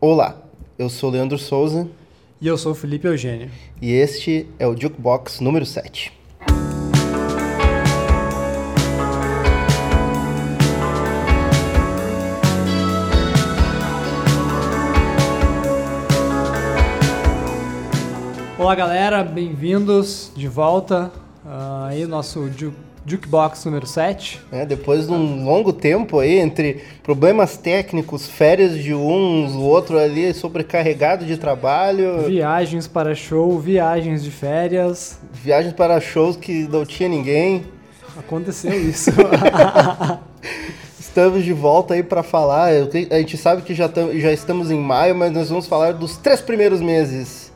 Olá, eu sou Leandro Souza E eu sou o Felipe Eugênio. e este é o Jukebox número 7. Olá, galera, bem-vindos de volta. ah, aí, nosso Ju- Jukebox número 7. né? Depois de um longo tempo aí, entre problemas técnicos, férias de uns, o outro ali sobrecarregado de trabalho, Viagens para show, viagens de férias. viagens para shows que não tinha ninguém. Aconteceu isso. Estamos de volta aí para falar. A gente sabe que já, tam- já estamos em maio, mas nós vamos falar dos três primeiros meses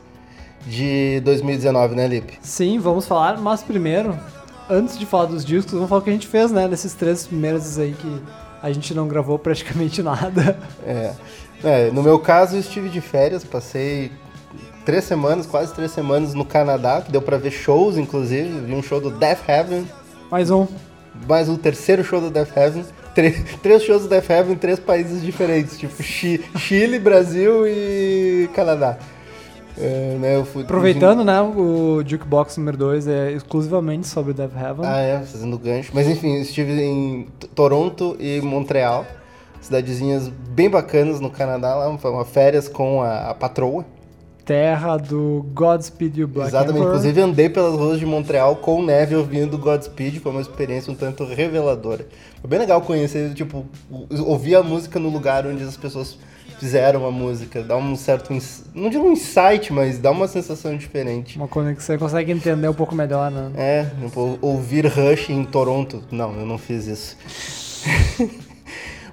de 2019, né, Lipe? Sim, vamos falar, mas primeiro, antes de falar dos discos, vamos falar o que a gente fez, né? Nesses três primeiros aí que a gente não gravou praticamente nada. É. É, no meu caso, eu estive de férias, passei três semanas, quase três semanas no Canadá, que deu pra ver shows, inclusive. Vi um show do Death Heaven, Mais um. mais um terceiro show do Death Heaven. Tre- três shows do Death Heaven em três países diferentes, tipo Chi- Chile, Brasil e Canadá. É, né, Aproveitando, né? O Jukebox número 2 é exclusivamente sobre Death Heaven. Ah, é, fazendo gancho. Mas enfim, estive em Toronto e Montreal, cidadezinhas bem bacanas no Canadá, lá, foi uma férias com a, a patroa. Terra do Godspeed You Black Exatamente, Emperor. inclusive andei pelas ruas de Montreal com neve ouvindo Godspeed, foi uma experiência um tanto reveladora. Foi bem legal conhecer, tipo, ouvir a música no lugar onde as pessoas fizeram a música, dá um certo, não digo um insight, mas dá uma sensação diferente. Uma coisa que você consegue entender um pouco melhor, né? É, tipo, ouvir Rush em Toronto, não, eu não fiz isso.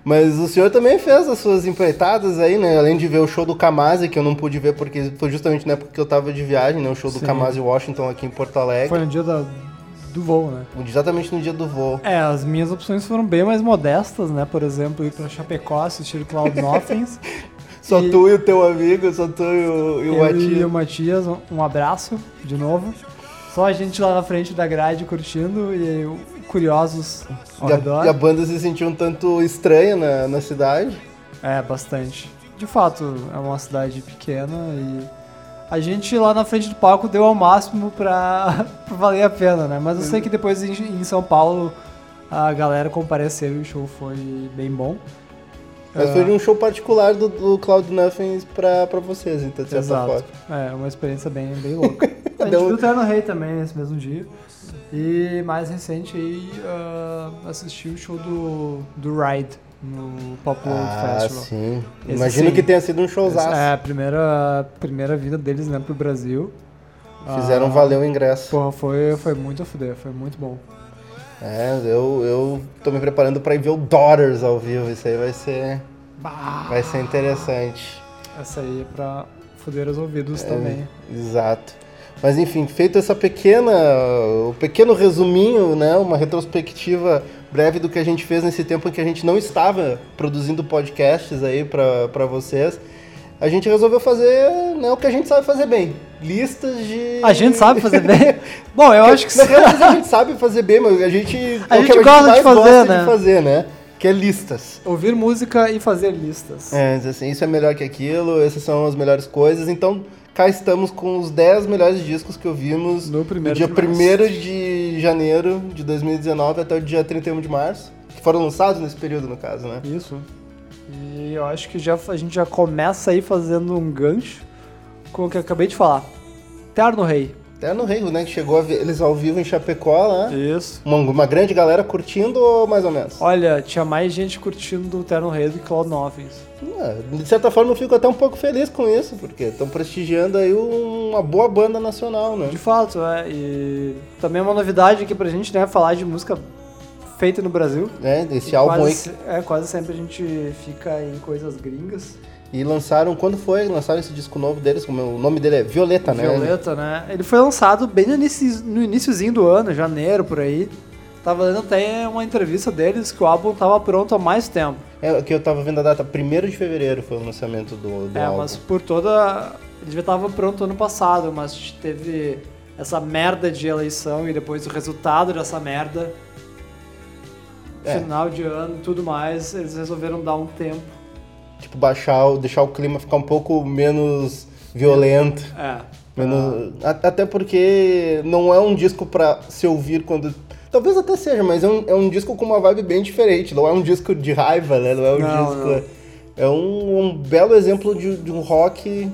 Mas o senhor também fez as suas empreitadas aí, né? Além de ver o show do Kamasi, que eu não pude ver porque foi justamente na época que eu tava de viagem, né? O show do Sim. Kamasi Washington aqui em Porto Alegre. Foi no dia da- do voo, né? Exatamente no dia do voo. É, as minhas opções foram bem mais modestas, né? Por exemplo, ir pra Chapecó assistir Cloud Nothings. Só E- tu e o teu amigo, só tu e o, e o Eu e Matias. o Matias, um- abraço de novo. Só a gente lá na frente da grade curtindo e curiosos ao E a, redor. e a banda se sentiu um tanto estranha na, na cidade. É, bastante. De fato, é uma cidade pequena e a gente lá na frente do palco deu ao máximo pra, pra valer a pena, né? Mas eu sei que depois em, em São Paulo a galera compareceu e o show foi bem bom. Mas Ah, foi um show particular do, do Cloud Nothings pra, pra vocês, então, de certa forma. É, uma experiência bem, bem louca. a gente viu o Terno Rei também nesse mesmo dia. E mais recente aí, ah, assisti o show do, do Ride no Pop World Ah, Festival. sim. Esse Imagino sim. que tenha sido um showzaço. É a primeira, primeira vida deles né, pro Brasil. Fizeram Ah, valer o ingresso. Porra, foi, foi muito a fuder, foi muito bom. É, eu, eu tô me preparando pra ir ver o Daughters ao vivo. Isso aí vai ser, Bah, vai ser interessante. essa aí é pra fuder os ouvidos É. também. Exato. Mas enfim, feito essa pequena, o pequeno resuminho, né, uma retrospectiva breve do que a gente fez nesse tempo em que a gente não estava produzindo podcasts aí pra pra vocês, a gente resolveu fazer né, o que a gente sabe fazer bem, listas de A gente sabe fazer bem? Bom, eu acho que sim. a gente sabe fazer bem, mas a gente A é o gente que gosta de fazer, gosta né? de fazer, né? Que é listas. Ouvir música e fazer listas. É, assim, isso é melhor que aquilo, essas são as melhores coisas. Então, cá estamos com os 10 melhores discos que ouvimos No primeiro do dia trimestre. 1 de janeiro de 2019 até o dia 31 de março. Que foram lançados nesse período, no caso, né? Isso. E eu acho que já, a gente já começa aí fazendo um gancho com o que eu acabei de falar. Terno Rei. Até no Rio, né? Que chegou a eles ao vivo em Chapecó lá. Isso. Uma, uma grande galera curtindo ou mais ou menos? Olha, tinha mais gente curtindo do Terno Rei do que Cloud Nothings. Ah, De certa forma eu fico até um pouco feliz com isso, porque estão prestigiando aí um- uma boa banda nacional, né? De fato, é. E também é uma novidade aqui pra gente, né? Falar de música feita no Brasil. É, esse E álbum aí. quase, se- É, quase sempre a gente fica em coisas gringas. E lançaram, quando foi? Lançaram esse disco novo deles, como o nome dele é Violeta, né? Violeta, né? Ele foi lançado bem no, inici, no iniciozinho do ano, janeiro, por aí. Tava lendo até uma entrevista deles que o álbum tava pronto há mais tempo. É, que eu tava vendo a data, 1 de fevereiro foi o lançamento do, do é, álbum. mas por toda. Ele já tava pronto ano passado, mas teve essa merda de eleição e depois o resultado dessa merda. É. Final de ano e tudo mais, eles resolveram dar um tempo tipo, baixar, o- deixar o clima ficar um pouco menos violento. É. Menos- a- Até porque não é um disco pra se ouvir quando. Talvez até seja, mas é um, é um disco com uma vibe bem diferente. Não é um disco de raiva, né? Não é um Não, disco. não. É um, um belo exemplo de, de um rock,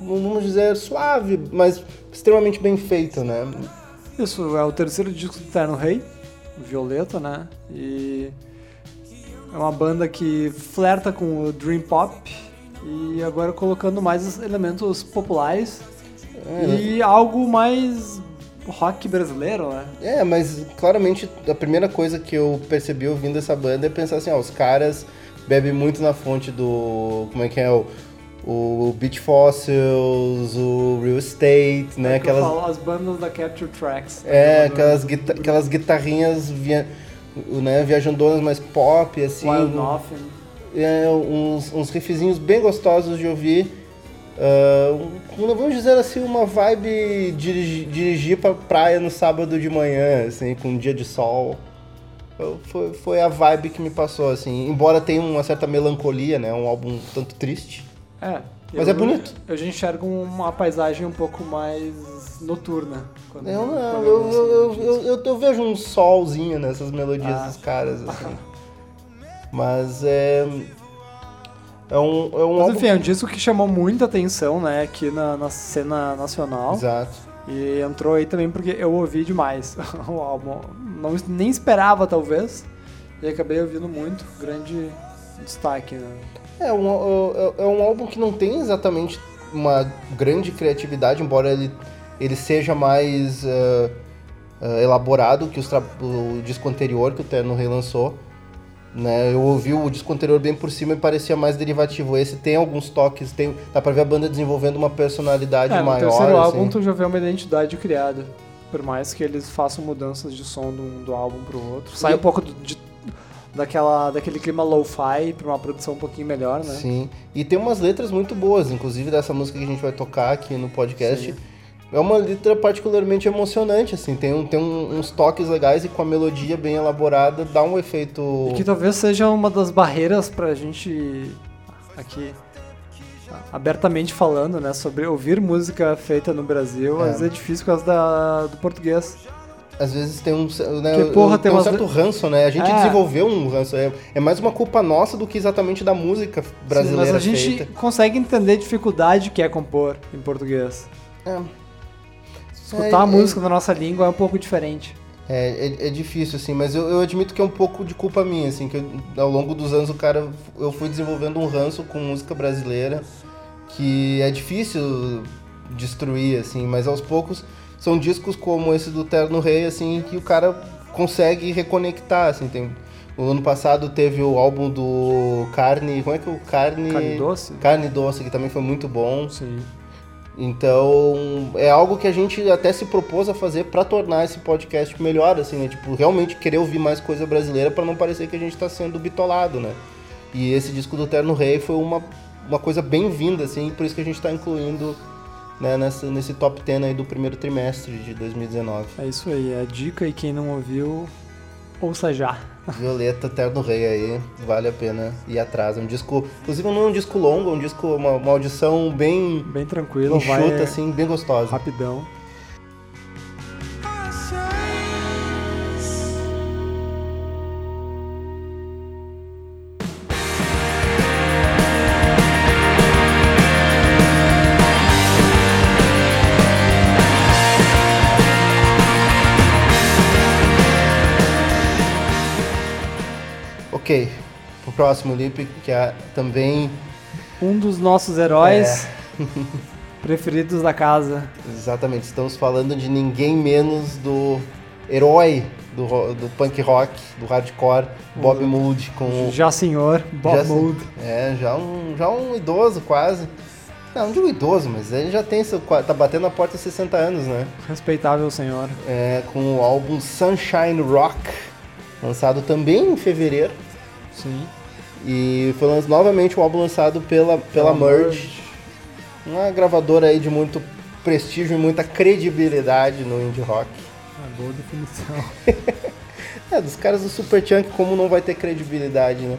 vamos dizer, suave, mas extremamente bem feito, né? Isso é o terceiro disco do Terno Rei, Violeta, né? E é uma banda que flerta com o Dream Pop e agora colocando mais elementos populares É, e algo mais rock brasileiro, né? É, mas claramente a primeira coisa que eu percebi ouvindo essa banda é pensar assim, ó, os caras bebem muito na fonte do. Como é que é? O, o Beach Fossils, o Real Estate, né? É Aquelas, falo, as bandas da Capture Tracks. é, da aquelas, guita- aquelas guitarrinhas via, né, viajandonas mais pop, assim. Wild Nothing. é, uns, uns riffzinhos bem gostosos de ouvir. Um, vamos dizer assim, uma vibe dirigir, dirigir pra praia no sábado de manhã, assim, com um dia de sol. Foi, foi a vibe que me passou, assim. Embora tenha uma certa melancolia, né? Um álbum tanto triste. É. Mas eu- é bonito. Eu já enxergo uma paisagem um pouco mais noturna. quando- Eu não, eu, ouço eu, eu, eu, vejo um solzinho nessas melodias Ah. dos caras, assim. Mas é. É um, é um Mas enfim, é um disco que chamou muita atenção, né, aqui na, na cena nacional. Exato. E entrou aí também porque eu ouvi demais o álbum. Não, nem esperava, talvez. E acabei ouvindo muito. Grande destaque, né? É um, é- é um álbum que não tem exatamente uma grande criatividade, embora ele, ele seja mais eh, eh, elaborado que os o disco anterior que o Terno relançou. Né? Eu ouvi o disco anterior bem por cima e parecia mais derivativo. Esse tem alguns toques, tem, dá pra ver a banda desenvolvendo uma personalidade É, no maior. terceiro assim. álbum tu já vê uma identidade criada. Por mais que eles façam mudanças de som do, do álbum pro outro. Sai E- um pouco do- de- daquela, daquele clima lo-fi pra uma produção um pouquinho melhor, né? Sim. E tem umas letras muito boas, inclusive dessa música que a gente vai tocar aqui no podcast. Sim. É uma letra particularmente emocionante, assim, tem, um, tem um- uns toques legais e com a melodia bem elaborada dá um efeito. E que talvez seja uma das barreiras pra gente aqui abertamente falando, né, sobre ouvir música feita no Brasil, É. às vezes é difícil por causa da, do português. Às vezes tem um, né, Que, porra, tem um umas certo ranço, né? A gente É. desenvolveu um ranço. É, é mais uma culpa nossa do que exatamente da música brasileira Sim, mas a gente feita. consegue entender a dificuldade que é compor em português. É. Escutar É, a é- música na nossa língua é um pouco diferente. É, é, é difícil, assim, mas eu, eu admito que é um pouco de culpa minha, assim, que eu- ao longo dos anos o cara, eu fui desenvolvendo um ranço com música brasileira que é difícil destruir, assim, mas aos poucos são discos como esse do Terno Rei, assim, que o cara consegue reconectar, assim, tem... O ano passado teve o álbum do Carne, como é que é o Carne... Carne Doce? Carne Doce, que também foi muito bom. Sim. Então, é algo que a gente até se propôs a fazer pra tornar esse podcast melhor, assim, né? Tipo, realmente querer ouvir mais coisa brasileira pra não parecer que a gente tá sendo bitolado, né? E esse disco do Terno Rei foi uma, uma coisa bem-vinda, assim, por isso que a gente tá incluindo né, nessa, nesse top 10 aí do primeiro trimestre de 2019. É isso aí, é a dica e quem não ouviu, ouça já. Violeta, Terno Rei aí, vale a pena ir atrás. É um disco, inclusive não é um disco longo, é um disco, uma, uma audição bem Bem tranquilo, enxuta, vai assim, bem gostosa. rapidão. Ok, pro próximo Lip, que é também Um dos nossos heróis É. preferidos da casa. Exatamente, estamos falando de ninguém menos do herói do, do punk rock, do hardcore, Bob Mould, com o- Já senhor, Bob já, Mould. É, já um, já um idoso quase. Não, não digo idoso, mas ele já tem seu, tá batendo na porta de 60 anos, né? Respeitável senhor. É, com o álbum Sunshine Rock, lançado também em fevereiro. Sim. E foi novamente um álbum lançado pela, pela Merge, uma gravadora aí de muito prestígio e muita credibilidade no indie rock. Ah, boa definição. É, dos caras do Super Chunk, como não vai ter credibilidade, né?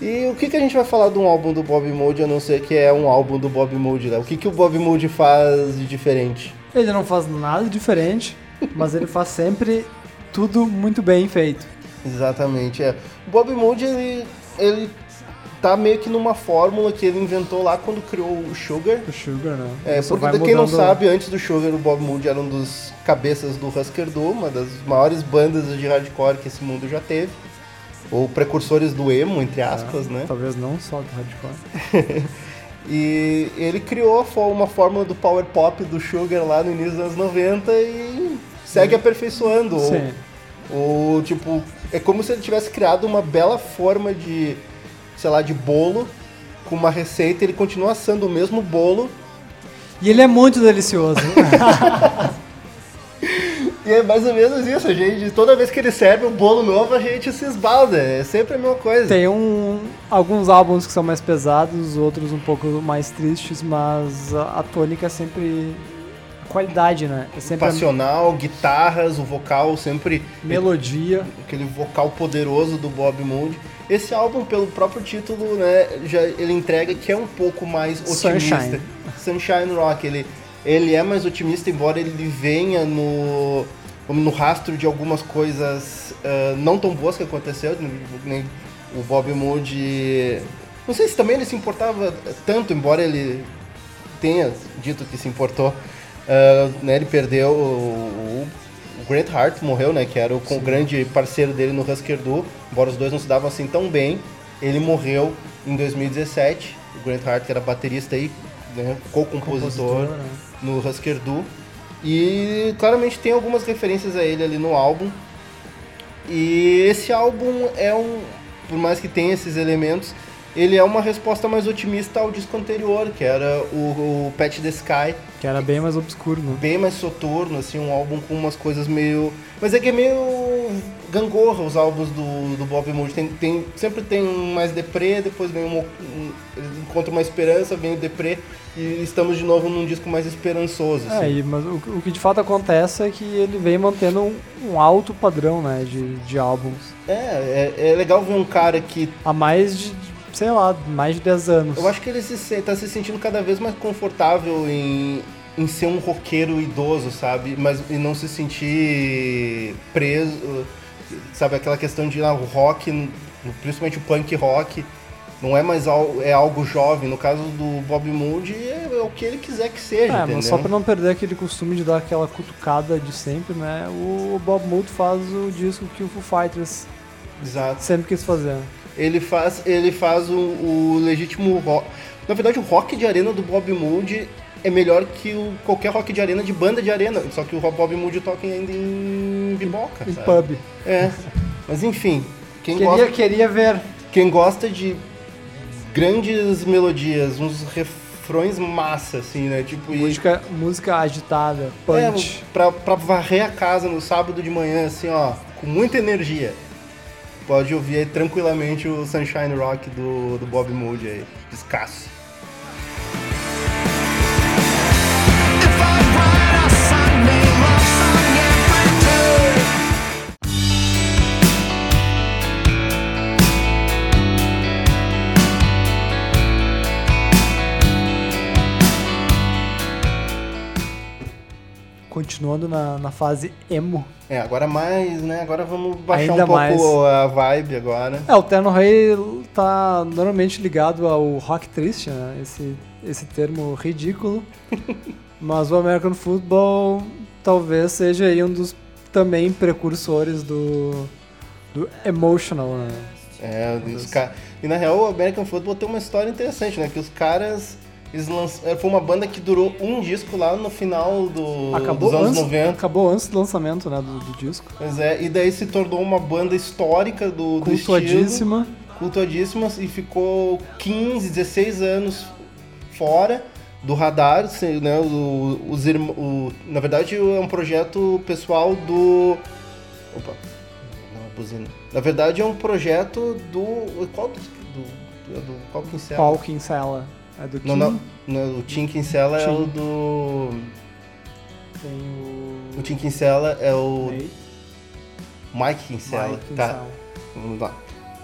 E o que, que a gente vai falar de um álbum do Bob Mould, a não ser que é um álbum do Bob Mould, né? O que, que o Bob Mould faz de diferente? Ele não faz nada diferente, mas ele faz sempre tudo muito bem feito. Exatamente, é. O Bob Mould, ele, ele tá meio que numa fórmula que ele inventou lá quando criou o Sugar. O Sugar, né? É, porque quem não sabe, antes do Sugar, o Bob Mould era um dos cabeças do Husker Du, uma das maiores bandas de hardcore que esse mundo já teve. Ou precursores do emo, entre aspas, né? Talvez não só do hardcore. E ele criou uma fórmula do power pop do Sugar lá no início dos anos 90 e segue aperfeiçoando. Ou- Sim. Ou, tipo, é como se ele tivesse criado uma bela forma de, sei lá, de bolo com uma receita, ele continua assando o mesmo bolo. E ele é muito delicioso. E é mais ou menos isso, a gente, toda vez que ele serve um bolo novo, a gente se esbalda, é sempre a mesma coisa. Tem um, alguns álbuns que são mais pesados, outros um pouco mais tristes, mas a, a tônica é sempre qualidade, né? É sempre a Passional, guitarras, o vocal sempre melodia. aquele vocal poderoso do Bob Mould. Esse álbum, pelo próprio título, né, já ele entrega que é um pouco mais otimista. Sunshine. Sunshine Rock, ele, ele é mais otimista, embora ele venha no, no rastro de algumas coisas ah, não tão boas que aconteceu, nem o Bob Mould... Não sei se também ele se importava tanto, embora ele tenha dito que se importou. Ah, né, ele perdeu o, o Grant Hart morreu, né? Que era o grande parceiro dele no Husker Du. Embora os dois não se davam assim tão bem. Ele morreu em 2017. O Grant Hart, que era baterista aí, né? Co-compositor Compositor, né? no Husker Du. E claramente tem algumas referências a ele ali no álbum. E esse álbum é um, por mais que tenha esses elementos, ele é uma resposta mais otimista ao disco anterior, que era o, o Patch the Sky, Que era bem mais obscuro, né? bem mais soturno, assim, um álbum com umas coisas meio. Mas é que é meio gangorra os álbuns do, do Bob Mould. Tem, tem, sempre tem um mais deprê, depois vem um, um. Eles encontram uma esperança, vem o deprê, e estamos de novo num disco mais esperançoso. É, Assim. e, mas o, o que de fato acontece é que ele vem mantendo um, um alto padrão, né, de, de álbuns. É, é, é legal ver um cara que. Há mais de, sei lá, mais de 10 anos. Eu acho que ele se, se- tá se sentindo cada vez mais confortável em, em ser um roqueiro idoso, sabe? Mas e não se sentir preso, sabe? Aquela questão de ah, o rock, principalmente o punk rock, não é mais algo, é algo jovem. No caso do Bob Mould, é, é o que ele quiser que seja, É, entendeu? mas só pra não perder aquele costume de dar aquela cutucada de sempre, né? O Bob Mould faz o disco que o Foo Fighters Exato. sempre quis fazer. Ele faz, ele faz o, o legítimo rock. Na verdade, o rock de arena do Bob Mould é melhor que o, qualquer rock de arena de banda de arena. Só que o Bob Mould toca ainda em biboca, Em sabe? pub. É. Mas enfim, quem, Queria, gosta, queria ver. quem gosta de grandes melodias, uns refrões massa, assim, né? Tipo, e- Música, música agitada, punch. É, pra, pra varrer a casa no sábado de manhã, assim, ó, com muita energia. Pode ouvir aí tranquilamente o Sunshine Rock do, do Bob Mould aí, descasso. Continuando na, na fase emo. É, agora mais, né? Agora vamos baixar Ainda um pouco mais. a vibe agora. É, o Terno Rei tá normalmente ligado ao rock triste, né? Esse, esse termo ridículo. Mas o American Football talvez seja aí um dos também precursores do, do emotional, né? É, os e na real o American Football tem uma história interessante, né? Que os caras. Eles lanç... é, Foi uma banda que durou um disco lá no final do... Acabou dos anos antes, 90. acabou antes do lançamento né, do, do disco. Pois é, e daí se tornou uma banda histórica do, do estilo. Cultuadíssima. cultuadíssimas e ficou 15, 16 anos fora do radar, né, o- os irm- o- na verdade é um projeto pessoal do opa, não, a buzina. Na verdade é um projeto do qual do, do, qual Kinsella? Paul Kinsella. É do Não, Kim. não, não, o Tim Kinsella é Tim. o do Tem o... o Tim Kinsella é o Nate, Mike Kinsella, Mike tá? Kinsella. Vamos lá.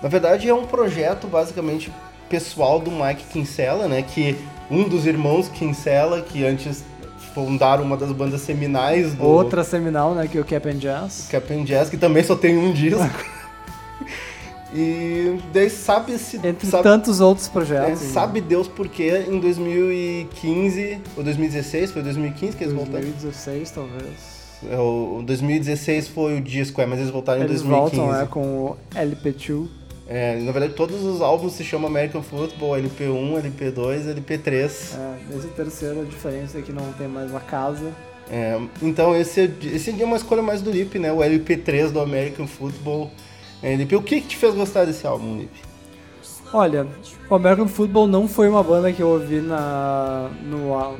Na verdade, é um projeto basicamente pessoal do Mike Kinsella, né? Que um dos irmãos Kinsella, que antes fundaram uma das bandas seminais do Outra seminal, né, que é o Cap and Jazz. Captain Jazz, que também só tem um disco. e daí sabe se Entre sabe, tantos outros é, projetos. sabe Deus por quê em 2015 ou 2016, foi 2015 que eles voltaram. 2016, talvez. É, O 2016 foi o disco, é, mas eles voltaram Eles em 2015. voltam, né, com o LP2. É, na verdade, todos os álbuns se chamam American Football, LP1, LP2, LP3. É, esse terceiro, a diferença é que não tem mais uma casa. É, então esse, esse é uma escolha mais do Lip, né? O LP3 do American Football. Lip, o que, que te fez gostar desse álbum, Lip? Olha, o American Football não foi uma banda que eu ouvi na, no,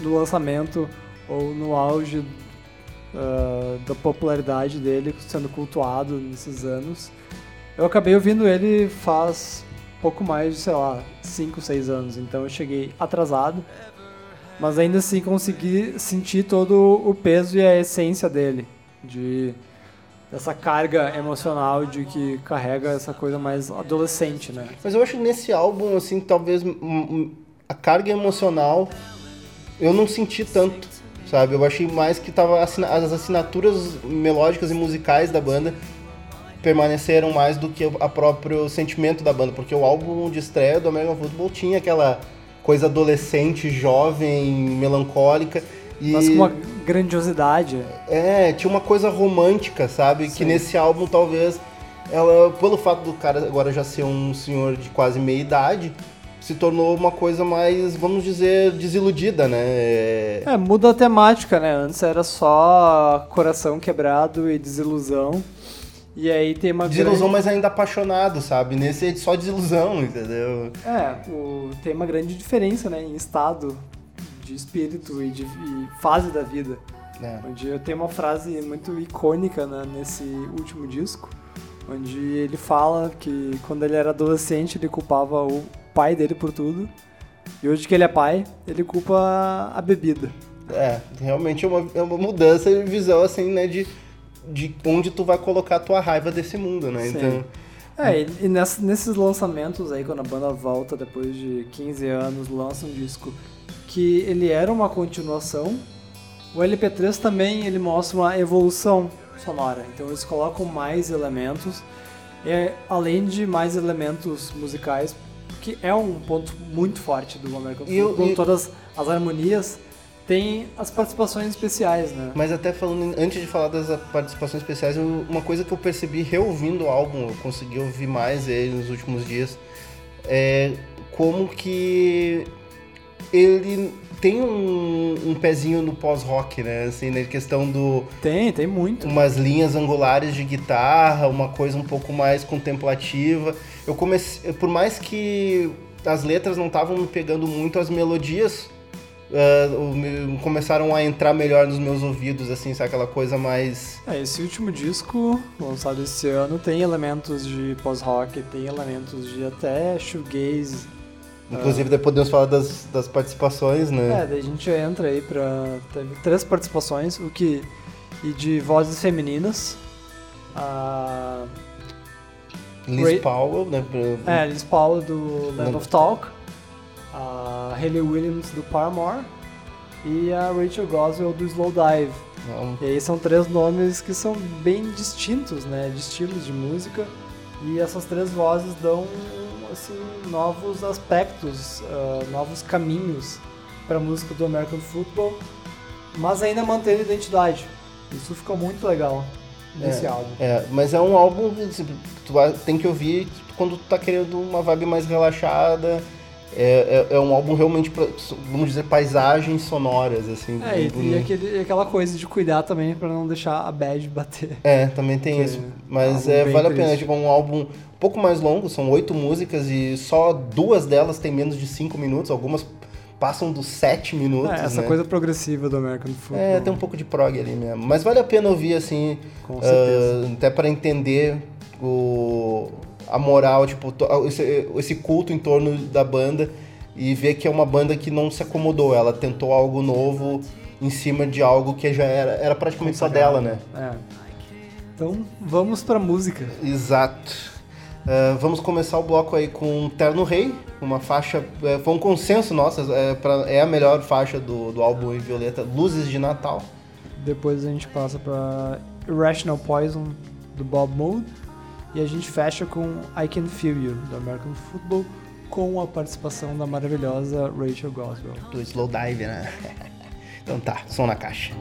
no lançamento ou no auge ah, da popularidade dele, sendo cultuado nesses anos. Eu acabei ouvindo ele faz pouco mais de, sei lá, 5, 6 anos, então eu cheguei atrasado. Mas ainda assim consegui sentir todo o peso e a essência dele, de dessa carga emocional de que carrega essa coisa mais adolescente, né? Mas eu acho que nesse álbum, assim, talvez a carga emocional eu não senti tanto, sabe? Eu achei mais que tava as assinaturas melódicas e musicais da banda permaneceram mais do que o próprio sentimento da banda, porque o álbum de estreia do American Football tinha aquela coisa adolescente, jovem, melancólica e Mas com uma grandiosidade. é, tinha uma coisa romântica, sabe? Que Sim. nesse álbum talvez ela, pelo fato do cara agora já ser um senhor de quase meia idade, se tornou uma coisa mais, vamos dizer, desiludida, né? É, É, muda a temática, né? Antes era só coração quebrado e desilusão. E aí tem uma Desilusão, grande... mas ainda apaixonado, sabe? Nesse é só desilusão, entendeu? É, o... tem uma grande diferença, né? Em estado de espírito e de e fase da vida. É. Onde eu tenho uma frase muito icônica né, nesse último disco, onde ele fala que quando ele era adolescente ele culpava o pai dele por tudo, e hoje que ele é pai, ele culpa a bebida. É, realmente é uma, é uma mudança de visão, assim, né? De, de onde tu vai colocar a tua raiva desse mundo, né? Sim. Então, É, e, e ness- nesses lançamentos aí, quando a banda volta depois de 15 anos, lança um disco que ele era uma continuação, o LP3 também ele mostra uma evolução sonora. Então eles colocam mais elementos, e, além de mais elementos musicais, que é um ponto muito forte do American Football, e- todas as harmonias, tem as participações especiais, né? Mas até falando, antes de falar das participações especiais, eu- uma coisa que eu percebi reouvindo o álbum, eu consegui ouvir mais ele nos últimos dias, é como que ele tem um, um pezinho no pós-rock, né? Assim, na questão do Tem, tem muito. umas linhas angulares de guitarra, uma coisa um pouco mais contemplativa. Eu comecei, por mais que as letras não estavam me pegando muito, as melodias me- começaram a entrar melhor nos meus ouvidos, assim, sabe? Aquela coisa mais. É, esse último disco, lançado esse ano, tem elementos de pós-rock, tem elementos de até shoegaze. Inclusive, daí podemos falar das, das participações, É, né? daí a gente entra aí pra... Teve três participações, o que... E de vozes femininas. A... Liz Ray- Powell, né? pra- É, Liz Paula do Land of Talk. A Hayley Williams do Paramore. E a Rachel Goswell do Slowdive. Não, E aí são três nomes que são bem distintos, né, de estilos de música. E essas três vozes dão assim novos aspectos, ah, novos caminhos para a música do American Football, mas ainda mantendo a identidade. Isso ficou muito legal nesse álbum. É, mas é um álbum que assim, tu tem que ouvir quando tu tá querendo uma vibe mais relaxada. É, é, é um álbum realmente, pra, vamos dizer, paisagens sonoras, assim. É, e, e aquele- aquela coisa de cuidar também para não deixar a bad bater. É, também tem isso. é Mas é, bem vale a pena, tipo, um álbum um pouco mais longo, são oito músicas e só duas delas têm menos de cinco minutos, algumas passam dos sete minutos, É, essa né? coisa progressiva do American Football. É, tem um pouco de prog ali mesmo. Mas vale a pena ouvir, assim, Com certeza. ah, até para entender o, a moral, tipo, esse, esse culto em torno da banda e ver que é uma banda que não se acomodou, ela tentou algo novo em cima de algo que já era, era praticamente só dela, né? É. Então vamos pra música. Exato. Uh, vamos começar o bloco aí com Terno Rei, uma faixa. É, foi um consenso nosso, é, pra, é a melhor faixa do, do álbum em Violeta, Luzes de Natal. Depois a gente passa pra Irrational Poison, do Bob Mould. E a gente fecha com I Can Feel You, do American Football, com a participação da maravilhosa Rachel Goswell. Do slow dive, né? então tá, som na caixa.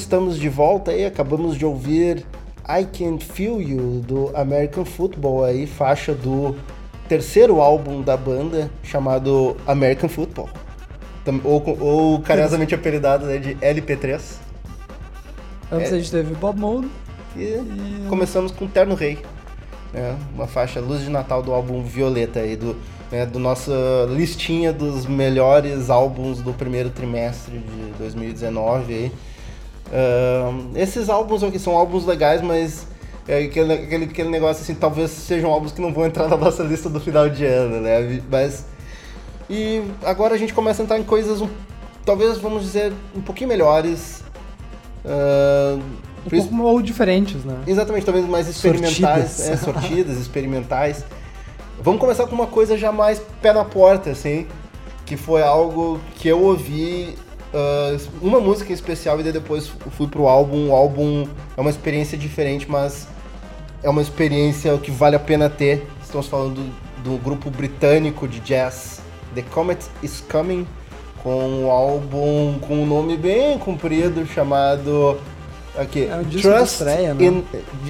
Estamos de volta aí, acabamos de ouvir I Can't Feel You do American Football aí, faixa do terceiro álbum da banda chamado American Football. Ou, ou carinhosamente apelidado né, de LP3. Antes É. a gente teve Bob Mould. E E- começamos com Terno Rei, né? uma faixa Luz de Natal do álbum Violeta aí, do, né, do nossa listinha dos melhores álbuns do primeiro trimestre de 2019 aí. Esses álbuns aqui são álbuns legais, mas é aquele, aquele, aquele negócio assim, talvez sejam álbuns que não vão entrar na nossa lista do final de ano, né? Mas. E agora a gente começa a entrar em coisas, um, talvez vamos dizer, um pouquinho melhores. Ahn, Um pouco ou diferentes, né? Exatamente, talvez mais experimentais, Sortidas. é, sortidas, experimentais. Vamos começar com uma coisa já mais pé na porta, assim, que foi algo que eu ouvi, ah, uma música em especial e depois fui pro álbum. O álbum é uma experiência diferente, mas é uma experiência que vale a pena ter. Estamos falando do, do grupo britânico de jazz The Comet is Coming, com um álbum com um nome bem comprido chamado aqui, É um disco de estreia, né? in-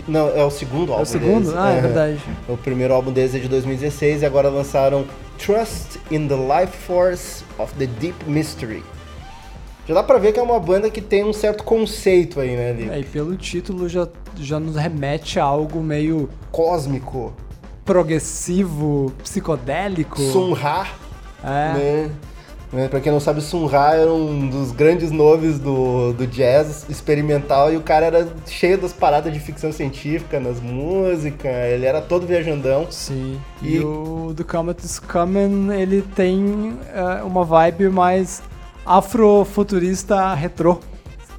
não, é o segundo É álbum o segundo? deles. Ah, é verdade. O primeiro álbum deles é de 2016 e agora lançaram Trust in the Life Force of the Deep Mystery. Já dá pra ver que é uma banda que tem um certo conceito aí, né, Lico? É, e pelo título já, já nos remete a algo meio Cósmico, progressivo, psicodélico. Sun Ra, É. né? Né, Pra quem não sabe, Sun Ra era um dos grandes nomes do, do jazz experimental e o cara era cheio das paradas de ficção científica nas músicas, ele era todo viajandão. Sim. E- E, o do Comet is Coming, ele tem é, uma vibe mais afrofuturista retrô.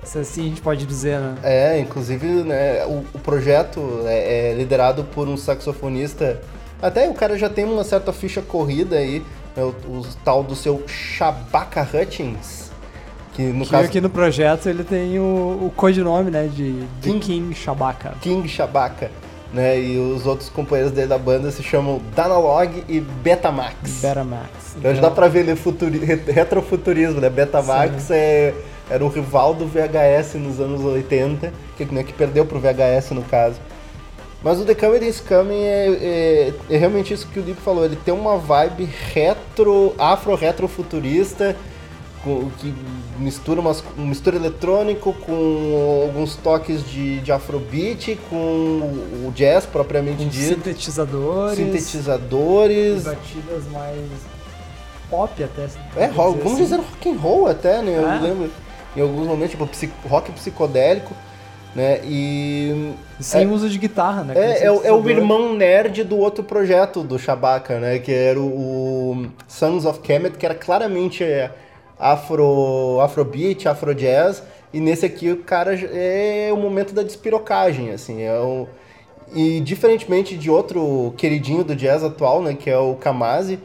Se assim a gente pode dizer, né? É, inclusive né, o, o projeto é, é liderado por um saxofonista. Até o cara já tem uma certa ficha corrida aí, é o, o tal do seu Shabaka Hutchins. Que no que caso. aqui no projeto ele tem o, o codinome, né, de, de King. King Shabaka. King Shabaka. Né, e os outros companheiros dele da banda se chamam Danalog e Betamax. Betamax. Então já dá pra ver ele futuri, re- retrofuturismo, né? Betamax é, era um rival do VHS nos anos 80, que, né, que perdeu pro VHS no caso. Mas o The Comedy is Coming é, é- é realmente isso que o Lipe falou, ele tem uma vibe retro, afro-retrofuturista, com- que mistura umas, um mistura eletrônico com alguns toques de, de afrobeat, com o jazz propriamente Com dito, sintetizadores. sintetizadores, Batidas mais pop até. É, rock, vamos assim. dizer rock and roll até, né? Eu É. lembro em alguns momentos, tipo, rock psicodélico, né? E. Sem é, uso de guitarra, né? É, é, o- é o sintetizador. irmão nerd do outro projeto do Shabaka, né? Que era o, o Sons of Kemet, que era claramente é, afro, afrobeat, afrojazz. E nesse aqui o cara é o momento da despirocagem, assim. É o, E diferentemente de outro queridinho do jazz atual, né, que é o Kamasi,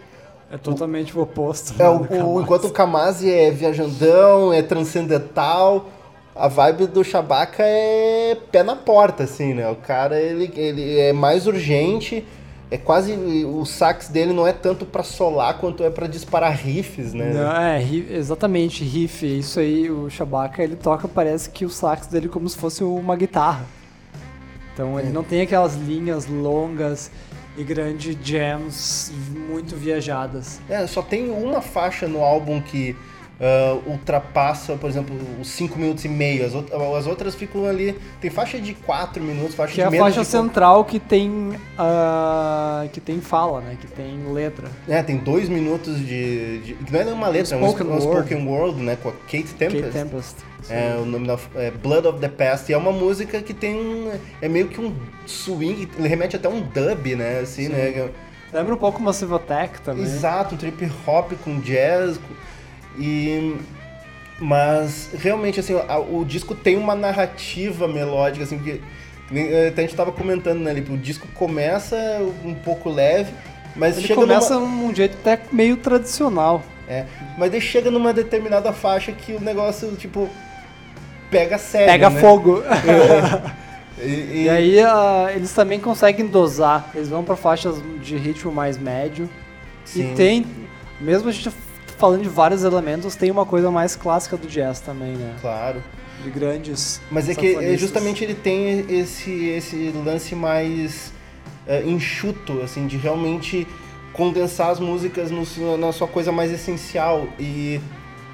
É totalmente o oposto. é né, o, o- enquanto o Kamasi é viajandão, é transcendental, a vibe do Shabaka é pé na porta, assim, né? O cara, ele, ele é mais urgente, é quase... O sax dele não é tanto pra solar quanto é pra disparar riffs, né? Não, é, exatamente, riff. Isso aí, o Shabaka, ele toca, parece que o sax dele é como se fosse uma guitarra. Então ele não tem aquelas linhas longas e grandes jams muito viajadas. É, só tem uma faixa no álbum que ah, ultrapassa, por exemplo, os 5 minutos e meio. As, out- as outras ficam ali. Tem faixa de 4 minutos, faixa Que de é a menos faixa de central que tem ah, que tem fala, né? Que tem letra. É, tem dois minutos de. de- que não é nenhuma letra, é um, Spoken um Word. spoken word, né? Com a Kate Tempest. Kate Tempest. É, o nome da é Blood of the Past. E é uma música que tem um. É meio que um swing, ele remete até a um dub, né? Assim, Sim. né? Lembra um pouco Massive Attack também. Exato, um trip hop com jazz. com- E. Mas realmente, assim, a- o disco tem uma narrativa melódica, assim, que. Até a gente tava comentando, né, Lipe? O disco começa um pouco leve, mas Ele chega começa numa... num jeito até meio tradicional. É, mas daí chega numa determinada faixa que o negócio, tipo, pega sério, Pega né? fogo. E, e- E aí ah, eles também conseguem dosar. Eles vão pra faixas de ritmo mais médio. Sim. E tem, mesmo a gente falando de vários elementos, tem uma coisa mais clássica do jazz também, né? Claro. De grandes. Mas é que justamente ele tem esse, esse lance mais é, enxuto, assim, de realmente condensar as músicas no- na sua coisa mais essencial. E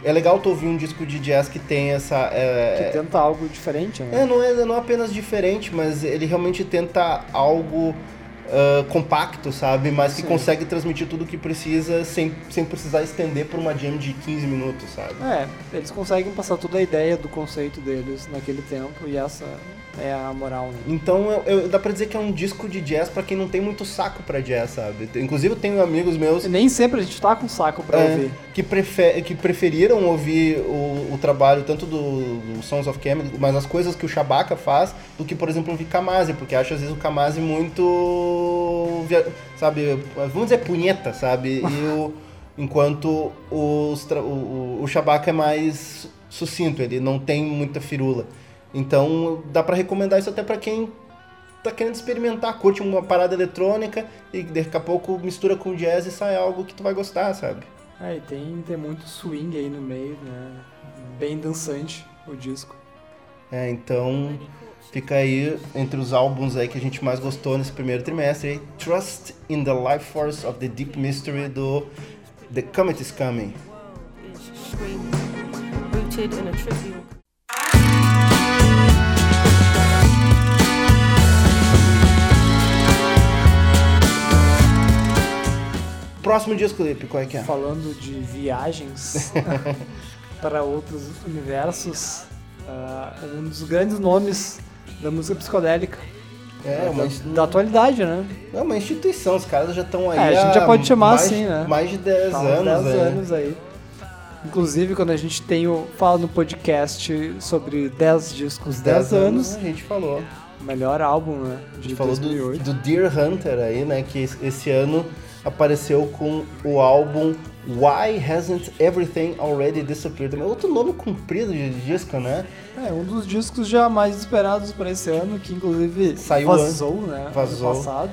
é legal tu ouvir um disco de jazz que tem essa. é, Que tenta algo diferente, né? É, não é, não é apenas diferente, mas ele realmente tenta algo ah, compacto, sabe? Mas que Sim. consegue transmitir tudo o que precisa sem, sem precisar estender por uma jam de 15 minutos, sabe? É, eles conseguem passar toda a ideia do conceito deles naquele tempo e essa é a moral, né? Então eu- eu- dá pra dizer que é um disco de jazz pra quem não tem muito saco pra jazz, sabe? Inclusive eu tenho amigos meus nem sempre a gente tá com saco pra é, ouvir. que, prefe- que preferiram ouvir o, o trabalho tanto do, do Sons of Kemet, mas as coisas que o Shabaka faz, do que, por exemplo, ouvir Kamasi, porque acha às vezes o Kamasi muito, sabe, vamos dizer punheta, sabe? E o, enquanto os o, o, o Shabaka é mais sucinto, ele não tem muita firula. Então dá pra recomendar isso até pra quem tá querendo experimentar, curte uma parada eletrônica e daqui a pouco mistura com jazz e sai algo que tu vai gostar, sabe? É, e tem, tem muito swing aí no meio, né? Bem dançante o disco. É, então fica aí entre os álbuns aí que a gente mais gostou nesse primeiro trimestre, aí, Trust in the Life Force of the Deep Mystery do The Comet is Coming. Próximo disco, Lipe, qual é que é? Falando de viagens para outros universos, ah, um dos grandes nomes da música psicodélica É, da, uma, da atualidade, né? é uma instituição, os caras já estão aí É, a gente já pode chamar mais, assim, né? mais de 10 Tá anos. 10 né? anos aí. Inclusive, quando a gente tem o, fala no podcast sobre 10 discos, 10, anos, A gente falou. melhor álbum, né? A De gente falou do, 2008. do Deer Hunter aí, né? Que esse ano apareceu com o álbum Why Hasn't Everything Already Disappeared? Outro nome comprido de disco, né? É, um dos discos já mais esperados para esse ano, que inclusive Saiu vazou, né? Vazou. Ano passado.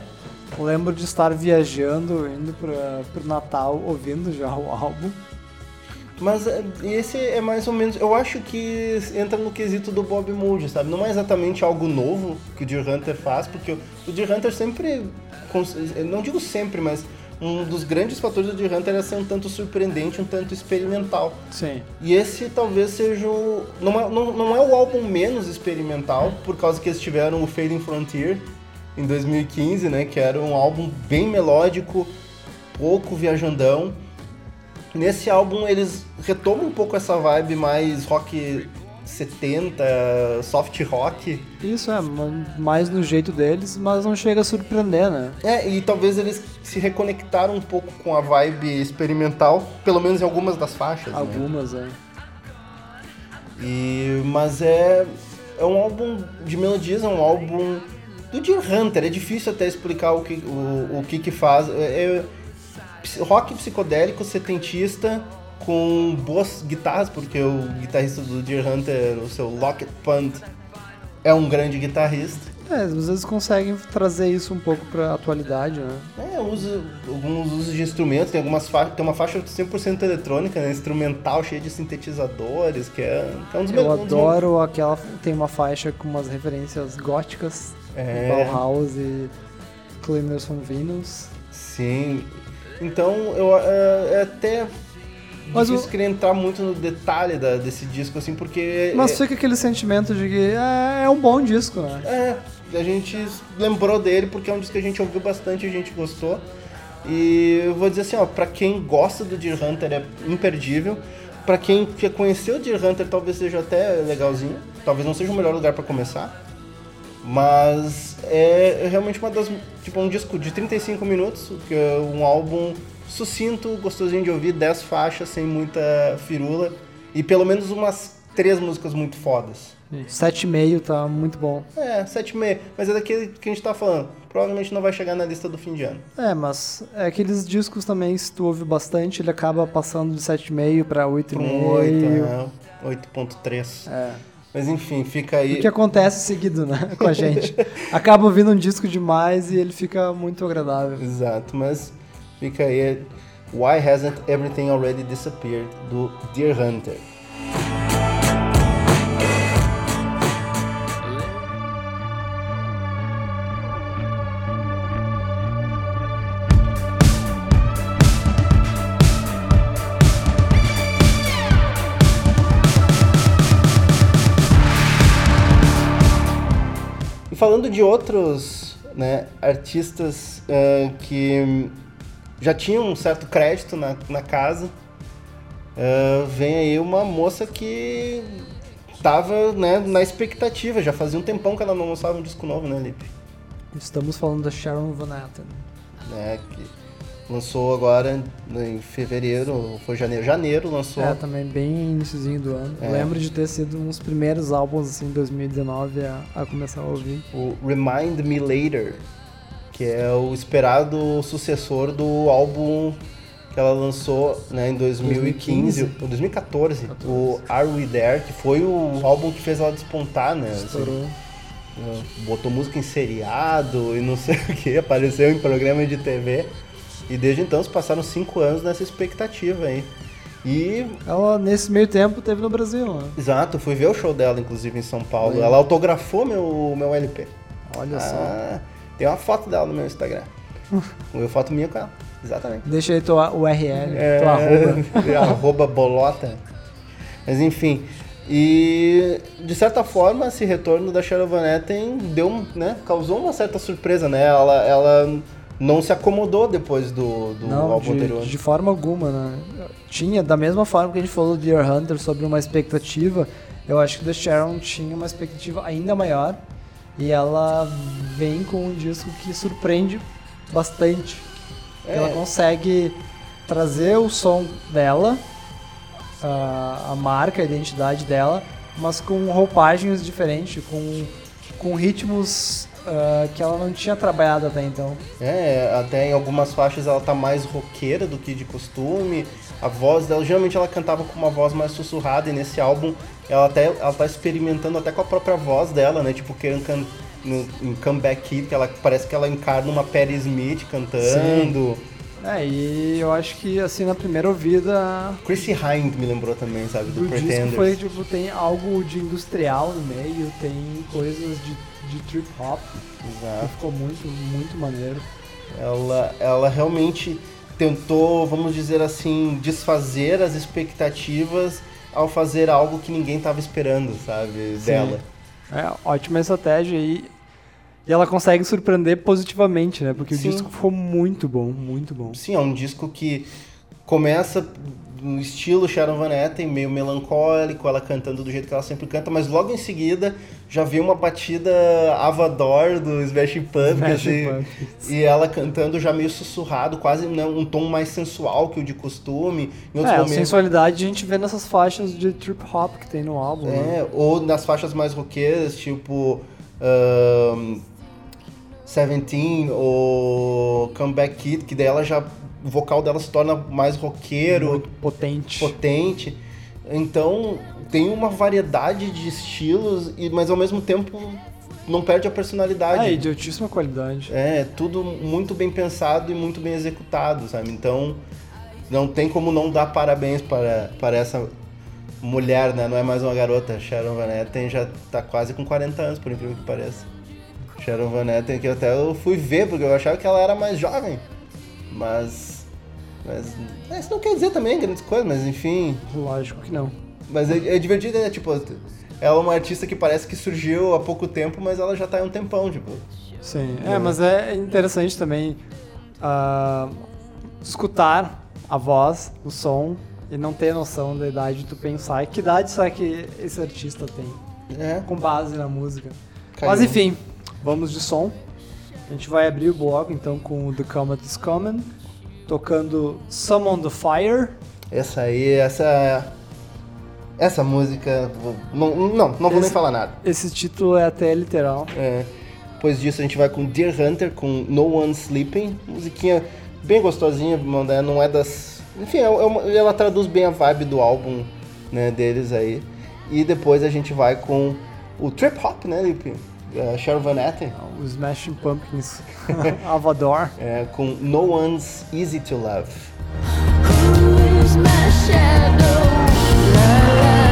Lembro de estar viajando, indo para pro Natal, ouvindo já o álbum. Mas é, esse é mais ou menos. Eu acho que entra no quesito do Bob Mould, sabe? Não é exatamente algo novo que o Deer Hunter faz, porque o, o Deer Hunter sempre. Não digo sempre, mas um dos grandes fatores do Hunter é ser um tanto surpreendente, um tanto experimental. Sim. E esse talvez seja o. Não é, não, não é o álbum menos experimental, por causa que eles tiveram o Fading Frontier em 2015, né? Que era um álbum bem melódico, pouco viajandão. Nesse álbum eles retomam um pouco essa vibe mais rock 70, soft rock. Isso é ma- mais no jeito deles, mas não chega a surpreender, né? É, e talvez eles se reconectaram um pouco com a vibe experimental, pelo menos em algumas das faixas. né? Algumas, é. E, mas é, é um álbum de melodias, é um álbum do Deer Hunter. É difícil até explicar o que, o, o que, que faz. É, é rock psicodélico, setentista, com boas guitarras, porque o guitarrista do Deer Hunter, o seu Lockett Punt, é um grande guitarrista. É, às vezes conseguem trazer isso um pouco pra atualidade, né? É, usa alguns usos de instrumentos, tem algumas faixas, tem uma faixa 100% eletrônica, né, instrumental, cheia de sintetizadores, que é, que é um dos Eu melhores. adoro aquela. Tem uma faixa com umas referências góticas, É. Bauhaus e Clemens von Venus. Sim. Então, eu é, é até Mas difícil o- querer entrar muito no detalhe da- desse disco, assim, porque... Mas é, fica aquele sentimento de que é, é um bom disco, né? É, a gente lembrou dele porque é um disco que a gente ouviu bastante e a gente gostou. E eu vou dizer assim, ó, pra quem gosta do Deer Hunter é imperdível. Pra quem quer conhecer o Deer Hunter talvez seja até legalzinho. Talvez não seja o melhor lugar pra começar. Mas é realmente uma das. Tipo, um disco de 35 minutos, que é um álbum sucinto, gostosinho de ouvir, 10 faixas, sem muita firula. E pelo menos umas três músicas muito fodas. 7,5 tá muito bom. É, 7,5. Mas é daquele que a gente tá falando. Provavelmente não vai chegar na lista do fim de ano. É, mas é aqueles discos também, se tu ouve bastante, ele acaba passando de 7,5 pra 8,5. Pra um 8, né? 8.3. É. Mas enfim, fica aí. O que acontece seguido, né, com a gente. Acaba ouvindo um disco demais e ele fica muito agradável. Exato, mas fica aí. Why Hasn't Everything Already Disappeared? Do Deer Hunter. Falando de outros né, artistas ah, que já tinham um certo crédito na, na casa, ah, vem aí uma moça que tava né, na expectativa, já fazia um tempão que ela não lançava um disco novo, né, Lipe? Estamos falando da Sharon Van Etten. Né, que lançou agora em fevereiro, ou foi janeiro, janeiro lançou. É, também bem iniciozinho do ano. É. Lembro de ter sido um dos primeiros álbuns, assim, em 2019 a, a começar a ouvir. o Remind Me Later, que é o esperado sucessor do álbum que ela lançou né, em 2015, 2015. ou 2014, o Are We There, que foi o álbum que fez ela despontar, né? assim, Estourou. né, botou música em seriado e não sei o que, apareceu em programa de TV. E desde então se passaram cinco anos nessa expectativa aí. E Ela, nesse meio tempo, teve no Brasil, né? Exato, fui ver o show dela, inclusive, em São Paulo. Ela autografou meu, meu LP. Olha só. Tem uma foto dela no meu Instagram. Uma foto minha com ela. Exatamente. Deixa aí tua URL, É, tua arroba. arroba bolota. Mas enfim. E de certa forma, esse retorno da Cheryl Van Etten deu, né, causou uma certa surpresa, né? Ela, ela não se acomodou depois do, do Não, álbum anterior. de, de forma alguma, né? Tinha, da mesma forma que a gente falou do Deer Hunter sobre uma expectativa, eu acho que The Sharon tinha uma expectativa ainda maior e ela vem com um disco que surpreende bastante. É. Ela consegue trazer o som dela, a, a marca, a identidade dela, mas com roupagens diferentes, com, com ritmos ah, que ela não tinha trabalhado até então. É, até em algumas faixas ela tá mais roqueira do que de costume. A voz dela, geralmente ela cantava com uma voz mais sussurrada e nesse álbum ela até ela tá experimentando até com a própria voz dela, né? Tipo, querendo can... no, em Comeback Kid, que ela parece que ela encarna uma Patti Smith cantando. É, e eu acho que assim na primeira ouvida Chrissy Hind me lembrou também, sabe, do o disco Pretenders. foi tipo, tem algo de industrial no meio, tem coisas de, de trip hop, Exato. ficou muito, muito maneiro. Ela, ela realmente tentou, vamos dizer assim, desfazer as expectativas ao fazer algo que ninguém tava esperando, sabe, dela. É, ótima estratégia e, e ela consegue surpreender positivamente, né? Porque Sim. o disco ficou muito bom, muito bom. Sim, é um disco que começa no estilo Sharon Van Etten, meio melancólico, ela cantando do jeito que ela sempre canta, mas logo em seguida já vem uma batida Avador do Smashing Pumpkins Smashing e, Pumpkins. e ela cantando já meio sussurrado, quase né, um tom mais sensual que o de costume. Em outros É, a momentos, sensualidade a gente vê nessas faixas de trip hop que tem no álbum. né? é, ou nas faixas mais roqueiras, tipo ahn, Seventeen ou Comeback Kid, que daí ela já. O vocal dela se torna mais roqueiro, Muito potente. potente. Então tem uma variedade de estilos, e, mas ao mesmo tempo não perde a personalidade. É, e de altíssima qualidade. É, tudo muito bem pensado e muito bem executado, sabe? Então, não tem como não dar parabéns para, para essa mulher, né? Não é mais uma garota. Sharon Van Etten já tá quase com 40 anos, por incrível que pareça. Sharon Van Etten, que até eu fui ver, porque eu achava que ela era mais jovem. Mas... Mas... é, Isso não quer dizer também grandes coisas, mas enfim... Lógico que não. Mas é, é divertido, né? Tipo, ela é uma artista que parece que surgiu há pouco tempo, mas ela já tá há um tempão, tipo... Sim, é, mas é interessante também ah, escutar a voz, o som e não ter noção da idade, tu pensar que idade será que esse artista tem, É, com base na música. caiu. Mas enfim, vamos de som. A gente vai abrir o bloco então com o The Comet is Coming, tocando Summon the Fire. Essa aí, essa. Essa música. Não, não, não vou nem Esse- falar nada. Esse título é até literal. É, depois disso a gente vai com Deer Hunter com No One Sleeping. Musiquinha bem gostosinha, né? não é das. Enfim, é- é uma- ela traduz bem a vibe do álbum né, deles aí. E depois a gente vai com o Trip Hop, né, Lipe? Uh, Sharon Van Etten. O Smashing Pumpkins, Avador. É, com No One's Easy to Love. Who's my shadow? La la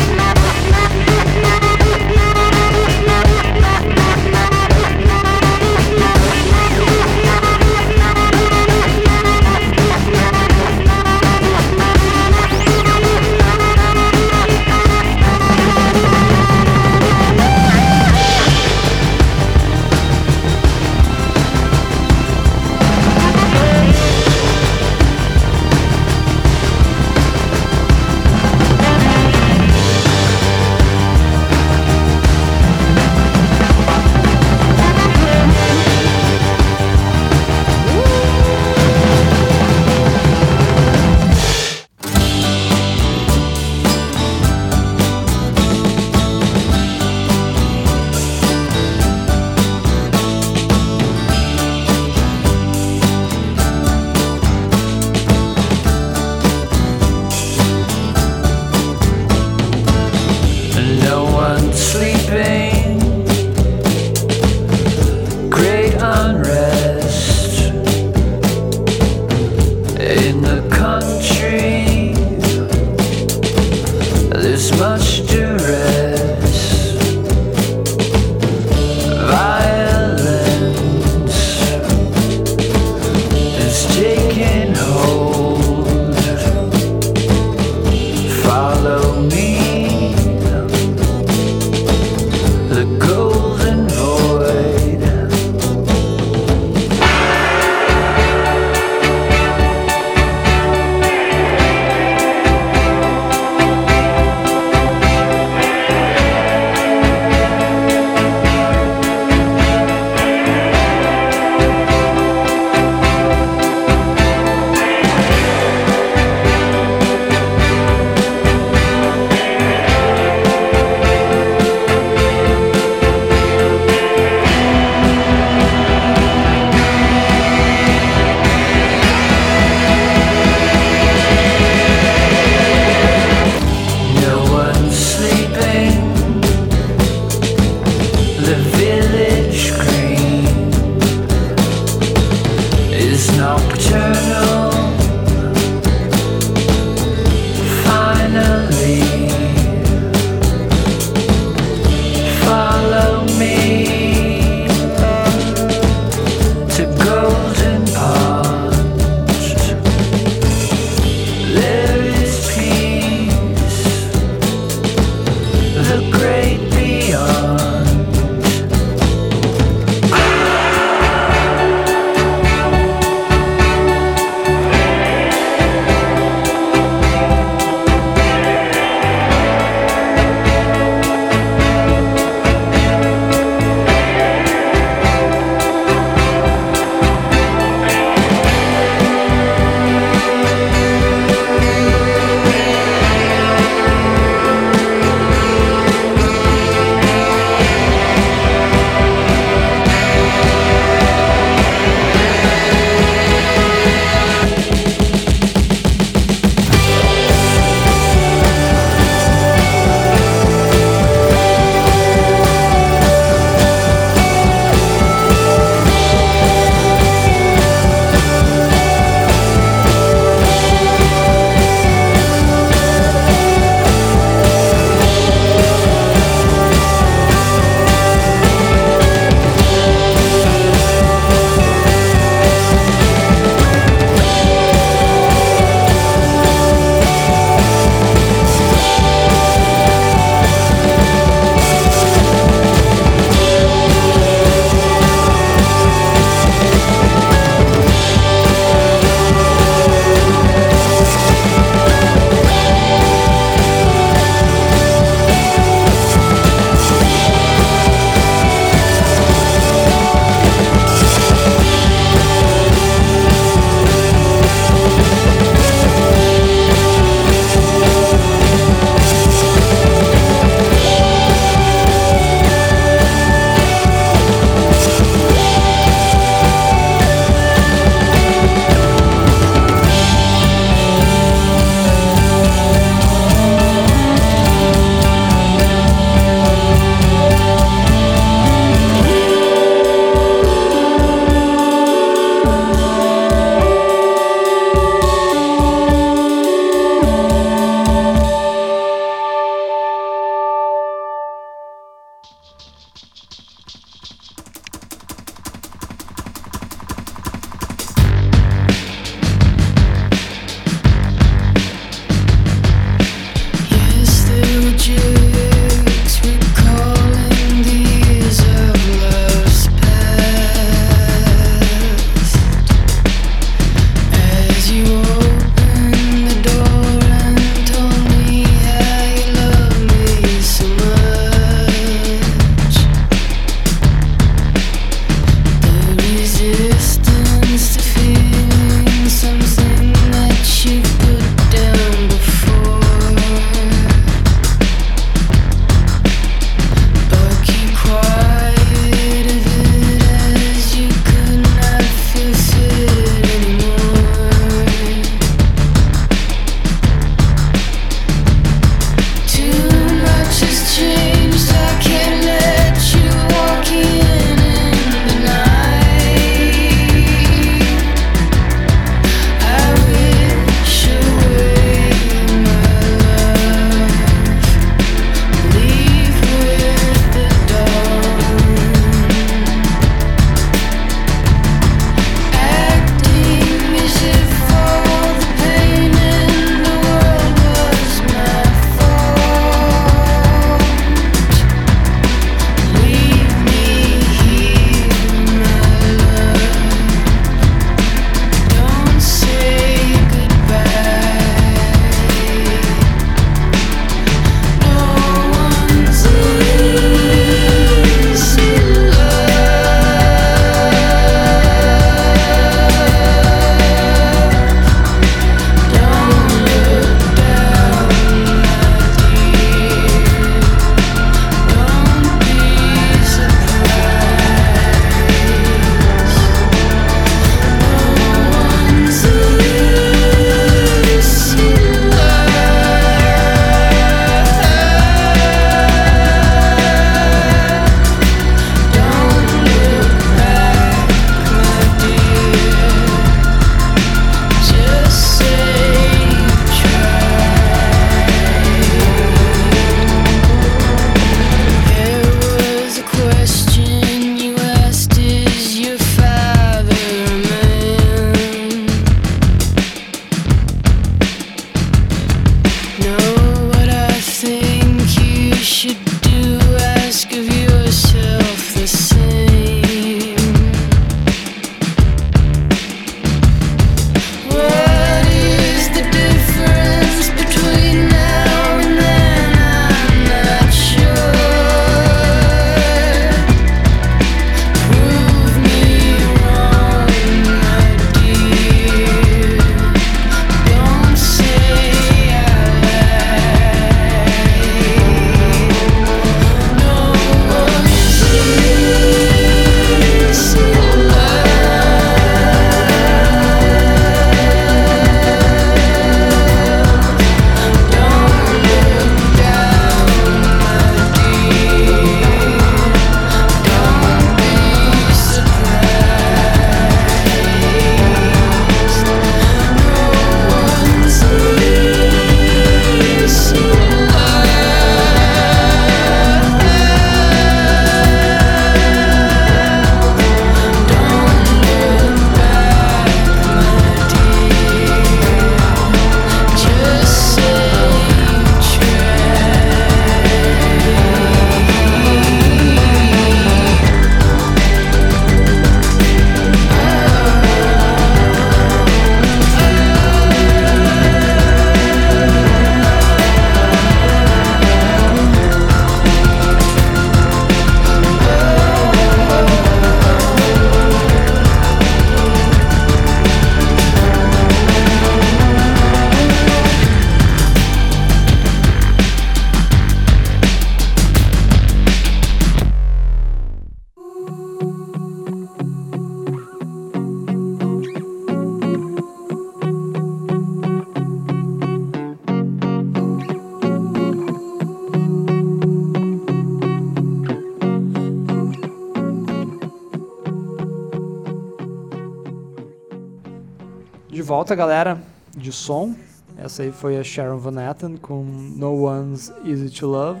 volta, galera, de som. Essa aí foi a Sharon Van Etten com No One's Easy to Love.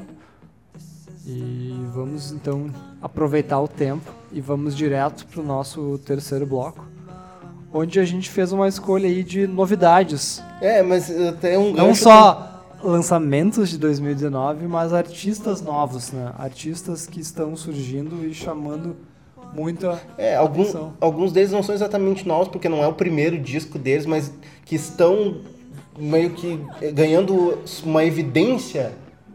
E vamos então aproveitar o tempo e vamos direto pro nosso terceiro bloco, onde a gente fez uma escolha aí de novidades. É, mas até um Não só lançamentos de 2019, mas artistas novos, né? Artistas que estão surgindo e chamando muita É, algum- atenção. alguns deles não são exatamente novos, porque não é o primeiro disco deles, mas que estão meio que ganhando uma evidência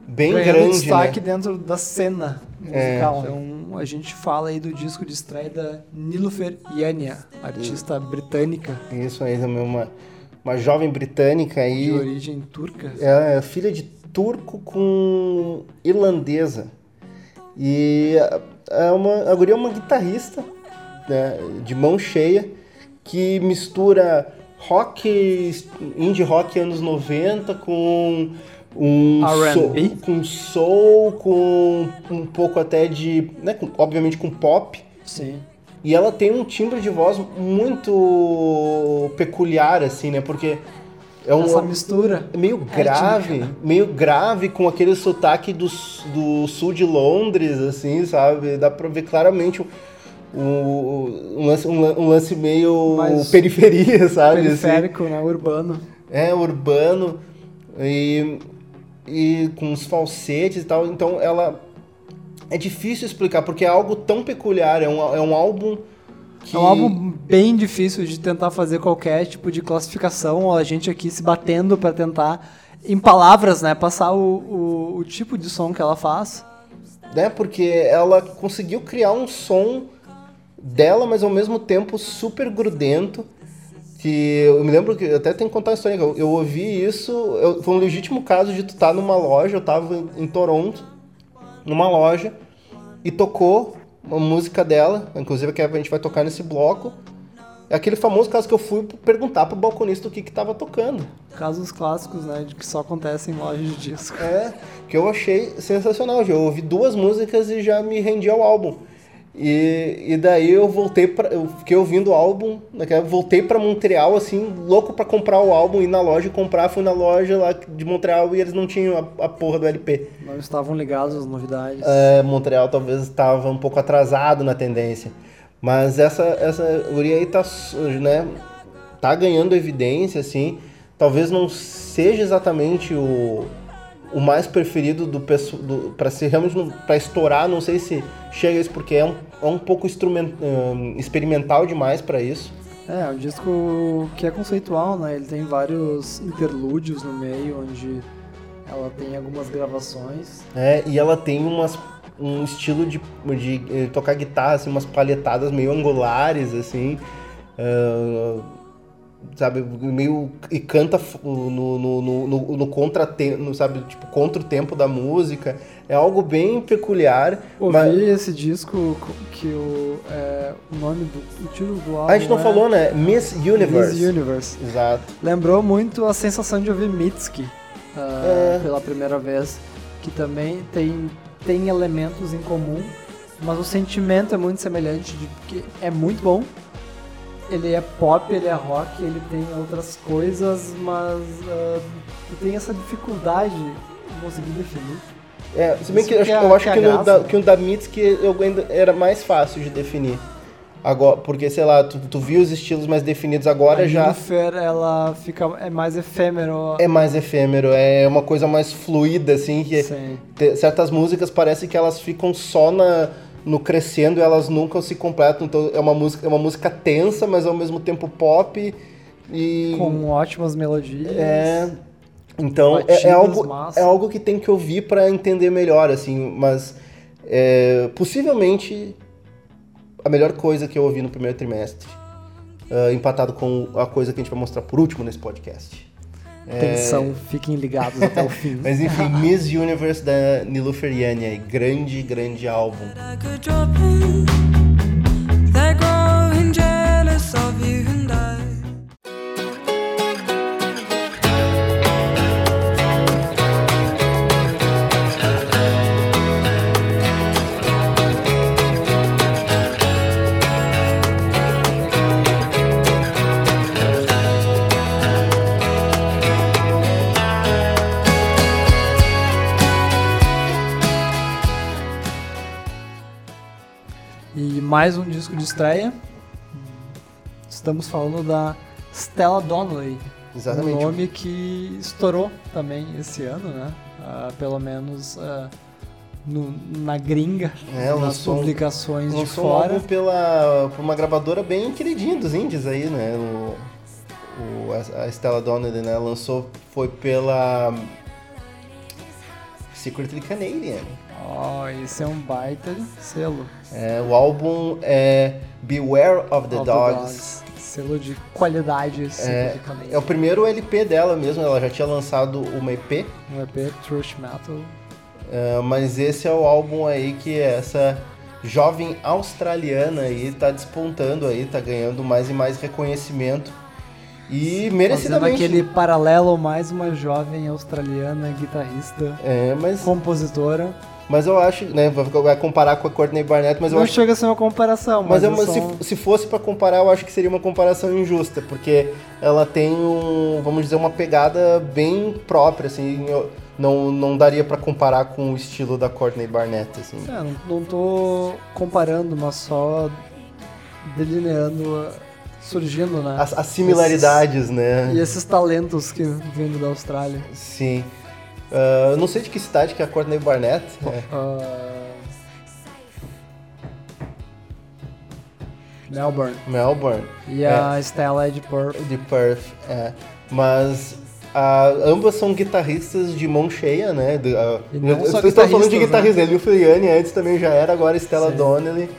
bem ganhando grande, destaque né? dentro da cena É. musical. então a gente fala aí do disco de estreia da Nilufer Yania, artista britânica Isso aí também, uma, uma jovem britânica aí, de origem turca. é filha de turco com irlandesa. E é uma, a guria é uma guitarrista né, de mão cheia que mistura rock, indie rock anos 90 com um soul, com soul, com um pouco até de, né, com- obviamente com pop. Sim. E ela tem um timbre de voz muito peculiar, assim, né? Porque é um Essa mistura. é meio grave, meio grave com aquele sotaque do, do sul de Londres, assim, sabe? Dá pra ver claramente o, o- um, lance, um um lance meio Mais periferia, sabe? assim. Periférico, né? Urbano. É, urbano e, e com os falsetes e tal. Então ela. É difícil explicar, porque é algo tão peculiar. É um, é um álbum que. É um álbum bem difícil de tentar fazer qualquer tipo de classificação. A gente aqui se batendo pra tentar, em palavras, né? Passar o, o, o tipo de som que ela faz. né? Porque ela conseguiu criar um som dela, mas ao mesmo tempo super grudento. Que eu me lembro que até tem que contar uma história. Eu, eu ouvi isso, eu- foi um legítimo caso de tu estar numa loja. Eu tava em, em Toronto, numa loja, e tocou uma música dela, inclusive que a gente vai tocar nesse bloco. É aquele famoso caso que eu fui perguntar pro balconista o que que tava tocando. Casos clássicos, né? De que só acontecem em lojas de disco. É, que eu achei sensacional. Eu ouvi duas músicas e já me rendi ao álbum. E, e daí eu voltei pra. Eu fiquei ouvindo o álbum, que eu voltei pra Montreal, assim, louco pra comprar o álbum, ir na loja e comprar. Fui na loja lá de Montreal e eles não tinham a, a porra do LP. Não estavam ligados às novidades. É, Montreal talvez estava um pouco atrasado na tendência. Mas essa, essa guria aí tá, né, tá ganhando evidência, assim. Talvez não seja exatamente o, o mais preferido do pessoal para ser realmente para estourar, não sei se chega a isso porque é um, é um pouco hum, experimental demais para isso. É, é um disco que é conceitual, né? Ele tem vários interlúdios no meio, onde ela tem algumas gravações. É, e ela tem umas um estilo de, de eh, tocar guitarra, assim, umas palhetadas meio angulares, assim. ah, sabe, meio. E canta no, no, no, no, no contratempo, sabe, tipo, contra o tempo da música. É algo bem peculiar. Ouvi mas- esse disco co- que o, é, o nome do o título do álbum a gente não é falou, né? Miss Universe. Miss Universe. Exato. Lembrou muito a sensação de ouvir Mitski ah, É. pela primeira vez, que também tem, tem elementos em comum, mas o sentimento é muito semelhante, de que é muito bom. Ele é pop, ele é rock, ele tem outras coisas, mas ah, tem essa dificuldade de conseguir definir. É, se bem Isso que, eu que acho, é- eu acho que é que, a no graça, da, né? que o da Mitski eu ainda era mais fácil de definir. Agora, porque, sei lá, tu, tu viu os estilos mais definidos agora a já. Jennifer, ela fica, é mais efêmero. É mais efêmero, é uma coisa mais fluida, assim, que Sim. te- certas músicas parece que elas ficam só na, no crescendo elas nunca se completam. Então é uma música, é uma música tensa, mas ao mesmo tempo pop. E. Com ótimas melodias. É. Então é, é algo, massa. é algo que tem que ouvir pra entender melhor, assim, mas é, possivelmente a melhor coisa que eu ouvi no primeiro trimestre, ah, empatado com a coisa que a gente vai mostrar por último nesse podcast. Atenção, fiquem ligados até o fim. Mas enfim, Miss Universe da Nilufer Yanya, grande, grande álbum. Mais um disco de estreia. Estamos falando da Stella Donnelly. Exatamente. Um nome que estourou também esse ano, né? Ah, pelo menos ah, no- na gringa, É, nas lançou publicações de Lançou um fora. pela, por uma gravadora bem queridinha dos indies aí, né? O, o- a- a Stella Donnelly, né? Lançou, foi pela Secretly Canadian. Ó, esse é um baita selo. É, o álbum é Beware of the Of Dogs. Selo de qualidade. É, é o primeiro LP dela mesmo, ela já tinha lançado uma EP, Um EP Thrash Metal. é, mas esse é o álbum aí que essa jovem australiana aí tá despontando aí, tá ganhando mais e mais reconhecimento. E Fazendo merecidamente. aquele paralelo, mais uma jovem australiana, guitarrista, É, mas, compositora. Mas eu acho, né, vai comparar com a Courtney Barnett, mas eu não acho chega a ser uma comparação, Mas mas, é uma- se, se fosse pra comparar, eu acho que seria uma comparação injusta, porque ela tem um, vamos dizer, uma pegada bem própria, assim, eu- não, não daria pra comparar com o estilo da Courtney Barnett, assim. É, não, não tô comparando, mas só delineando, surgindo, né? As, as similaridades, né? E esses talentos que vindo da Austrália. Sim. Ah, eu não sei de que cidade que é a Courtney Barnett. É. Ah, Melbourne. Melbourne. E a Stella é de Perth. de Perth, é. Mas ah, ambas são guitarristas de mão cheia, né? Do, ah, não eu- só eu estou falando de guitarristas, guitarrista, né? Liu Filiani antes também já era, agora Stella Sim. Donnelly.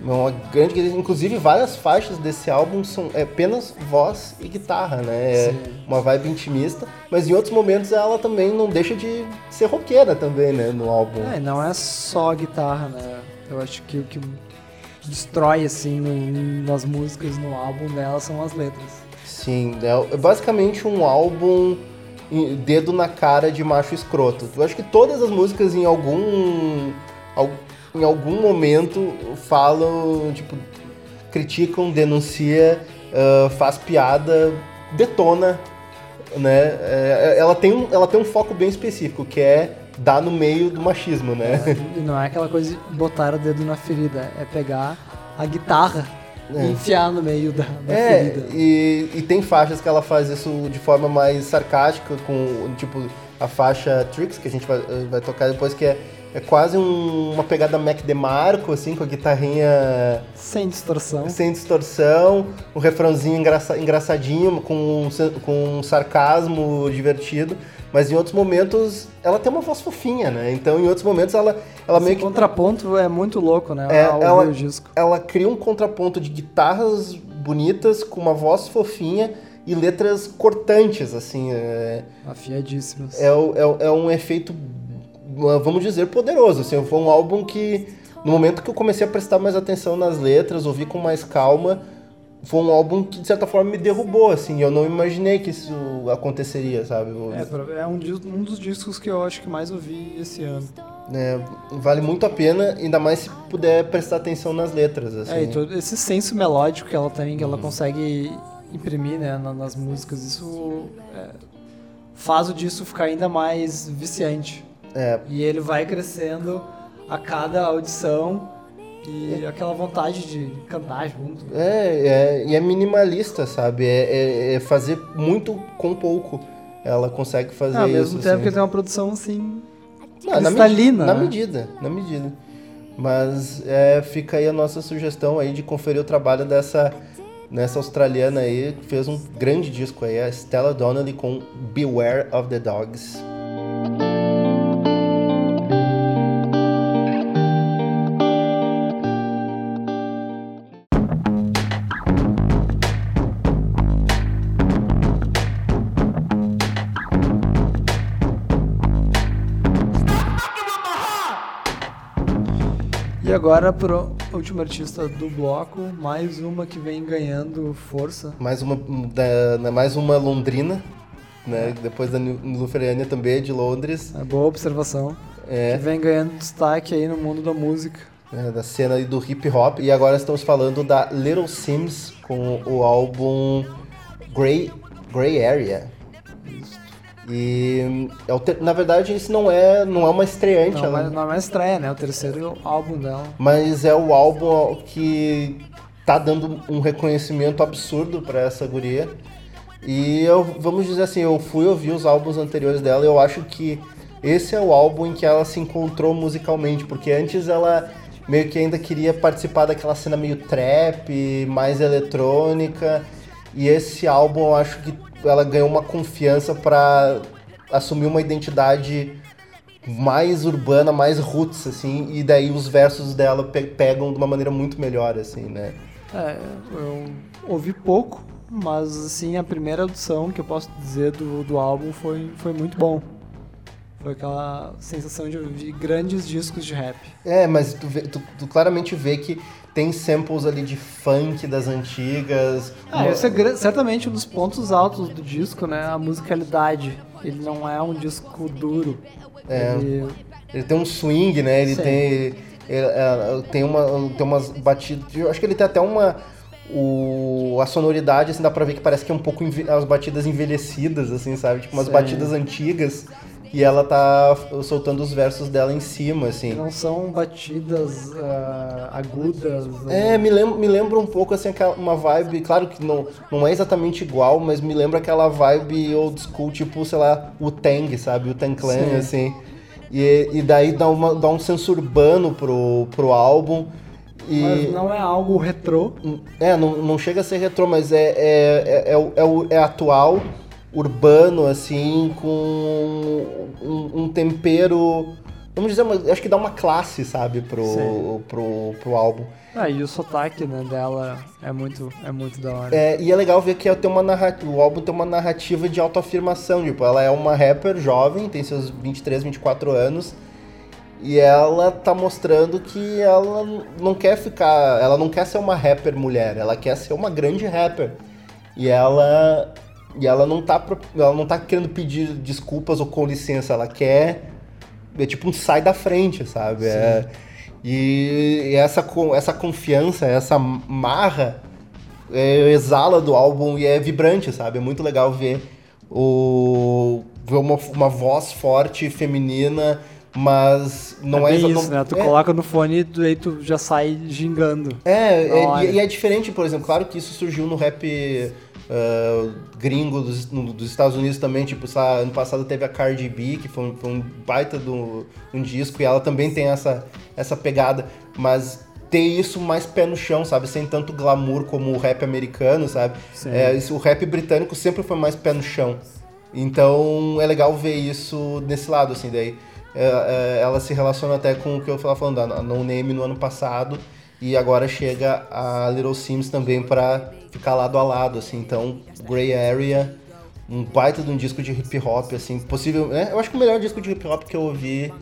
Uma grande. Inclusive, várias faixas desse álbum são é, apenas voz e guitarra, né? É uma vibe intimista. Mas em outros momentos ela também não deixa de ser roqueira também, né? No álbum. É, não é só guitarra, né? Eu acho que o que destrói, assim, no- nas músicas, no álbum dela, são as letras. Sim, é é basicamente um álbum dedo na cara de macho escroto. Eu acho que todas as músicas em algum al- em algum momento falam, tipo, criticam, denuncia, ah, faz piada, detona, né? É, ela tem um, ela tem um foco bem específico, que é dar no meio do machismo, né? E não é aquela coisa de botar o dedo na ferida, é pegar a guitarra É. e enfiar no meio da, da É, ferida. e, e tem faixas que ela faz isso de forma mais sarcástica, com tipo a faixa Tricks, que a gente vai, vai tocar depois, que é, é quase um- uma pegada Mac DeMarco, assim, com a guitarrinha Sem distorção. sem distorção, um refrãozinho engraça- engraçadinho, com um, com um sarcasmo divertido. Mas em outros momentos ela tem uma voz fofinha, né? Então em outros momentos ela, ela meio Esse que contraponto é muito louco, né? É, ela- disco. ela cria um contraponto de guitarras bonitas com uma voz fofinha e letras cortantes, assim. É, Afiadíssimos. é, é é um efeito, vamos dizer, poderoso. Assim, foi um álbum que, no momento que eu comecei a prestar mais atenção nas letras, ouvir com mais calma, foi um álbum que, de certa forma, me derrubou, assim. Eu não imaginei que isso aconteceria, sabe? É, é um, um dos discos que eu acho que mais ouvi esse ano. É, vale muito a pena, ainda mais se puder prestar atenção nas letras, assim. É, e todo esse senso melódico que ela tem, que ela consegue imprimir né, na- nas músicas, isso é, faz o disco ficar ainda mais viciante. É, E ele vai crescendo a cada audição e aquela vontade de cantar junto. É, é, e é minimalista, sabe? É, é- é fazer muito com pouco. Ela consegue fazer Ah, ao isso. mesmo tempo assim. que tem uma produção assim. Não, na, cristalina, na né? medida, na medida. Mas é, fica aí a nossa sugestão aí de conferir o trabalho dessa nessa australiana aí, que fez um grande disco aí, a Stella Donnelly com Beware of the Dogs. Agora pro último artista do bloco, mais uma que vem ganhando força. Mais uma, da, mais uma londrina, né? Depois da Luferiania também, de Londres. É boa observação. É. Que vem ganhando destaque aí no mundo da música. né, da cena do hip hop. E agora estamos falando da Little Sims com o álbum Grey, Grey Area. E é na verdade isso não é, não é uma estreante, Não, ela- não é uma estreia, né? O terceiro álbum dela. mas é o álbum que tá dando um reconhecimento absurdo pra essa guria. E eu, vamos dizer assim, eu fui ouvir os álbuns anteriores dela e eu acho que esse é o álbum em que ela se encontrou musicalmente, porque antes ela meio que ainda queria participar daquela cena meio trap, mais eletrônica. E esse álbum eu acho que ela ganhou uma confiança pra assumir uma identidade mais urbana, mais roots, assim, e daí os versos dela pe- pegam de uma maneira muito melhor, assim, né? É, eu ouvi pouco, mas assim, a primeira audição que eu posso dizer do, do álbum foi, foi muito bom. Foi aquela sensação de ouvir grandes discos de rap. É, mas tu, vê- tu- tu claramente vê que tem samples ali de funk das antigas. Ah, esse é certamente um dos pontos altos do disco, né? A musicalidade. Ele não é um disco duro. É. Ele- Ele tem um swing, né? Ele Sim. tem. ele- é, tem, uma, tem umas batidas. Eu acho que ele tem até uma. O, a sonoridade, assim, dá pra ver que parece que é um pouco as batidas envelhecidas, assim, sabe? Tipo umas Sim. batidas antigas. E ela tá soltando os versos dela em cima, assim. não são batidas ah, agudas. né? É, me lembra, me lembra um pouco assim, aquela, uma vibe, claro que não, não é exatamente igual, mas me lembra aquela vibe old school, tipo, sei lá, o Tang, sabe? O Tang Clan, Sim. assim. E, e daí dá, uma, dá um senso urbano pro, pro álbum. E, Mas não é algo retrô. É, não, não chega a ser retrô, mas é, é, é, é, é, é atual, urbano, assim, com um, um tempero. Vamos dizer, uma- acho que dá uma classe, sabe, pro, Sim. pro, pro álbum. Ah, e o sotaque né, dela é muito, é muito da hora. É, e é legal ver que tem uma narrativa, o álbum tem uma narrativa de autoafirmação. Tipo, ela é uma rapper jovem, tem seus 23, 24 anos. E ela tá mostrando que ela não quer ficar. Ela não quer ser uma rapper mulher, ela quer ser uma grande rapper. E ela. E ela não tá, ela não tá querendo pedir desculpas ou com licença, ela quer. É tipo um sai da frente, sabe? É, e, essa, essa confiança, essa marra é, exala do álbum e é vibrante, sabe? É muito legal ver o ver uma, uma voz forte feminina, mas não é, exa- isso, não- né? Tu é, coloca no fone e aí tu já sai gingando. é, é, e, e é diferente, por exemplo, claro que isso surgiu no rap ah, gringo dos, no- dos Estados Unidos também, tipo, sabe, ano passado teve a Cardi B, que foi um, foi um baita do um disco, e ela também tem essa, essa pegada, mas ter isso mais pé no chão, sabe? Sem tanto glamour como o rap americano, sabe? É, isso- o rap britânico sempre foi mais pé no chão. Então é legal ver isso desse lado, assim, daí é, é, ela se relaciona até com o que eu estava falando, a No Name no ano passado, e agora chega a Little Sims também para ficar lado a lado, assim, então Grey Area, um baita de um disco de hip hop, assim, possível, né? Eu acho que o melhor disco de hip hop que eu ouvi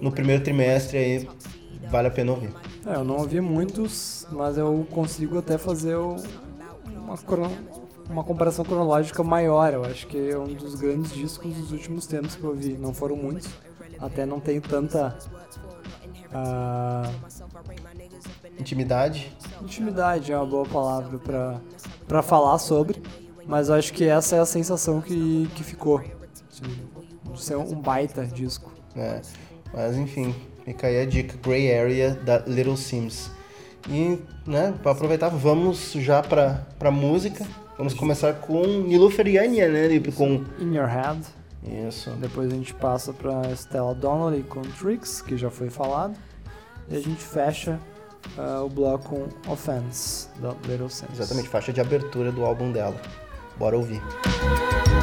no primeiro trimestre aí, vale a pena ouvir. É, eu não ouvi muitos, mas eu consigo até fazer uma, uma comparação cronológica maior. Eu acho que é um dos grandes discos dos últimos tempos que eu ouvi. Não foram muitos, até não tenho tanta ah, Intimidade, intimidade, é uma boa palavra pra, pra falar sobre, mas acho que essa é a sensação que, que ficou. de ser um baita disco. né? Mas enfim, fica aí a dica, Grey Area da Little Sims. E, né, para aproveitar, vamos já pra, pra música. Vamos começar com Nilufer Yania, né, Lipe? Com... In Your Head. Isso. Depois a gente passa pra Stella Donnelly com Tricks, que já foi falado. E a gente fecha ah, o bloco Offense, da Little Sims. Exatamente, faixa de abertura do álbum dela. Bora ouvir. I'm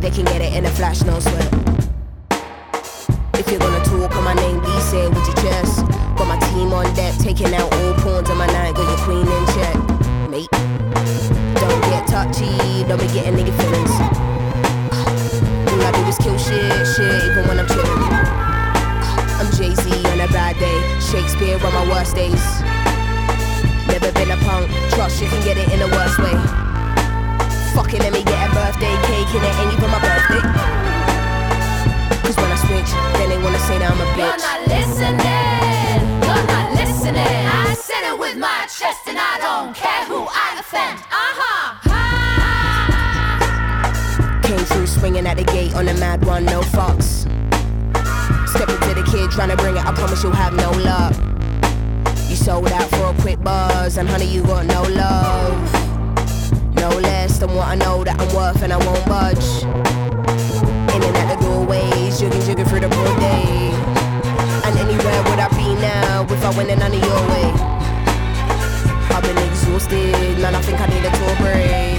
Anyone I wanted, they can get it in a flash, no sweat. If you're gonna talk on my name, please say it with your chest. Got my team on deck, taking out all pawns on my night, got your queen in check, mate. Don't get touchy, don't be getting nigga feelings. All I do is kill shit, shit, even when I'm chillin'. I'm Jay Z on a bad day, Shakespeare on my worst days. Never been a punk, trust you can get it in the worst way. Fucking let me get a birthday cake and it ain't even my birthday. Cause when I switch, then they wanna say that I'm a bitch. You're not listening. You're not listening. I said it with my chest, and I don't care who I offend. Uh huh. Came through swinging at the gate on a mad one, no fucks. Step into the kid trying to bring it, I promise you'll have no luck. You sold out for a quick buzz, and honey, you got no love. No less than what I know that I'm worth and I won't budge. In and out the doorways, jugging, jugging through the broad day. And anywhere would I be now if I went in none your way? I've been exhausted, man, I think I need a tour break.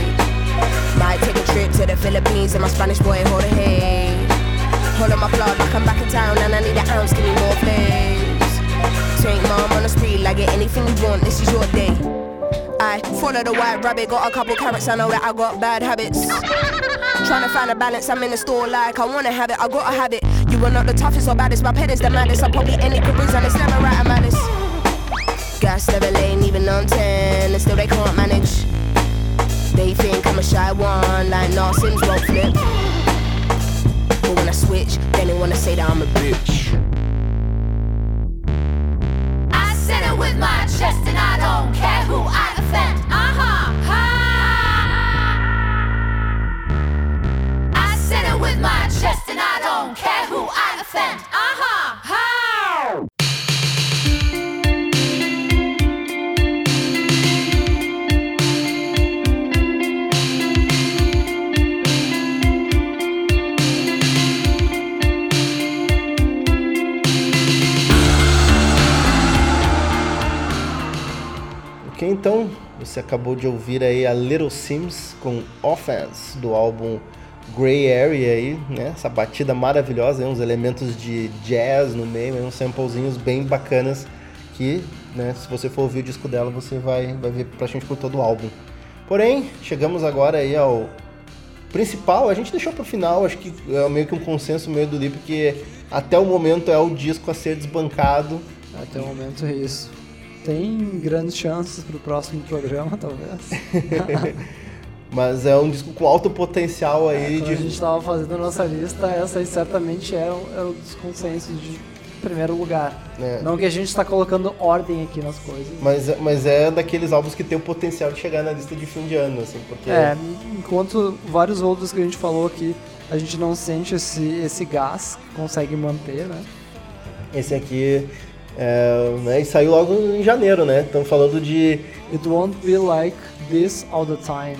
Might take a trip to the Philippines and my Spanish boy hold a hey. Hold on my plug, I come back in town and I need an ounce, give me more flames. Take mom on the street, like get anything you want, this is your day. Follow the white rabbit, got a couple carrots, I know that I got bad habits. Trying to find a balance, I'm in the store like I wanna have it, I gotta have it. You are not the toughest or baddest, my pet is the maddest. I probably any careers and it's never right, I'm honest. Gas never lane, even on 10, and still they can't manage. They think I'm a shy one, like nah, Sims won't flip. But when I switch, then they wanna say that I'm a bitch. I said it with my chest and I don't care I offend. Uh-huh. Ha. Ok, então você acabou de ouvir aí a Little Sims com Offense do álbum Grey Area aí, né? Essa batida maravilhosa, aí, uns elementos de jazz no meio, aí, uns samplezinhos bem bacanas que, né, se você for ouvir o disco dela, você vai, vai ver praticamente por todo o álbum. Porém, chegamos agora aí ao principal, a gente deixou pro final, acho que é meio que um consenso meio do Lip, que até o momento é o disco a ser desbancado. Até o momento é isso. Tem grandes chances pro próximo programa, talvez. Mas é um disco com alto potencial aí Quando a de gente tava fazendo a nossa lista, essa aí certamente é o, é o dos consensos de primeiro lugar. É. Não que a gente tá colocando ordem aqui nas coisas. Mas, mas é daqueles álbuns que tem o potencial de chegar na lista de fim de ano, assim, porque É, enquanto vários outros que a gente falou aqui, a gente não sente esse, esse gás que consegue manter, né? esse aqui é, né, e saiu logo em janeiro, né? Estamos falando de It won't be like this all the time.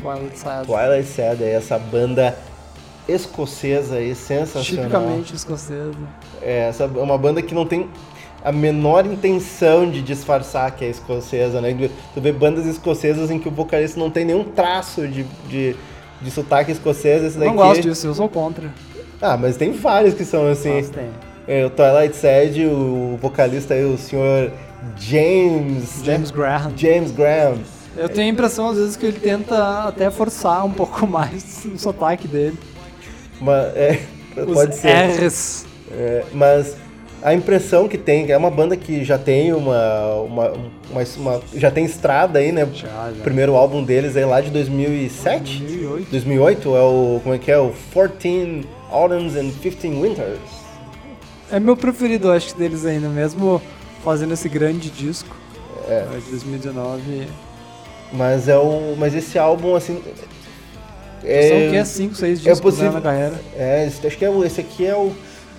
Twilight Sad. Twilight Sad, aí, essa banda escocesa aí, sensacional. Tipicamente escocesa. É, essa é uma banda que não tem a menor intenção de disfarçar que é escocesa, né? Tu vê bandas escocesas em que o vocalista não tem nenhum traço de, de, de sotaque escocês, esse daqui... Não gosto disso, eu sou contra. Ah, mas tem vários que são assim. Mas tem. É, o Twilight Sad, o vocalista aí, o senhor James... né? James Graham. James Graham. Eu tenho a impressão, às vezes, que ele tenta até forçar um pouco mais o sotaque dele. Mas, é, Os pode ser. R's. É, mas a impressão que tem, é uma banda que já tem uma, uma, uma- uma- já tem estrada aí, né? Já, já. O primeiro álbum deles é lá de 2007? 2008. 2008 é o, como é que é? O 14 Autumns and 15 Winters. É meu preferido, acho, deles ainda, mesmo fazendo esse grande disco É. é, de 2019. Mas é o, mas esse álbum assim São o quê? 5, 6 discos possível- né, na carreira. É, acho que é o, esse aqui é o,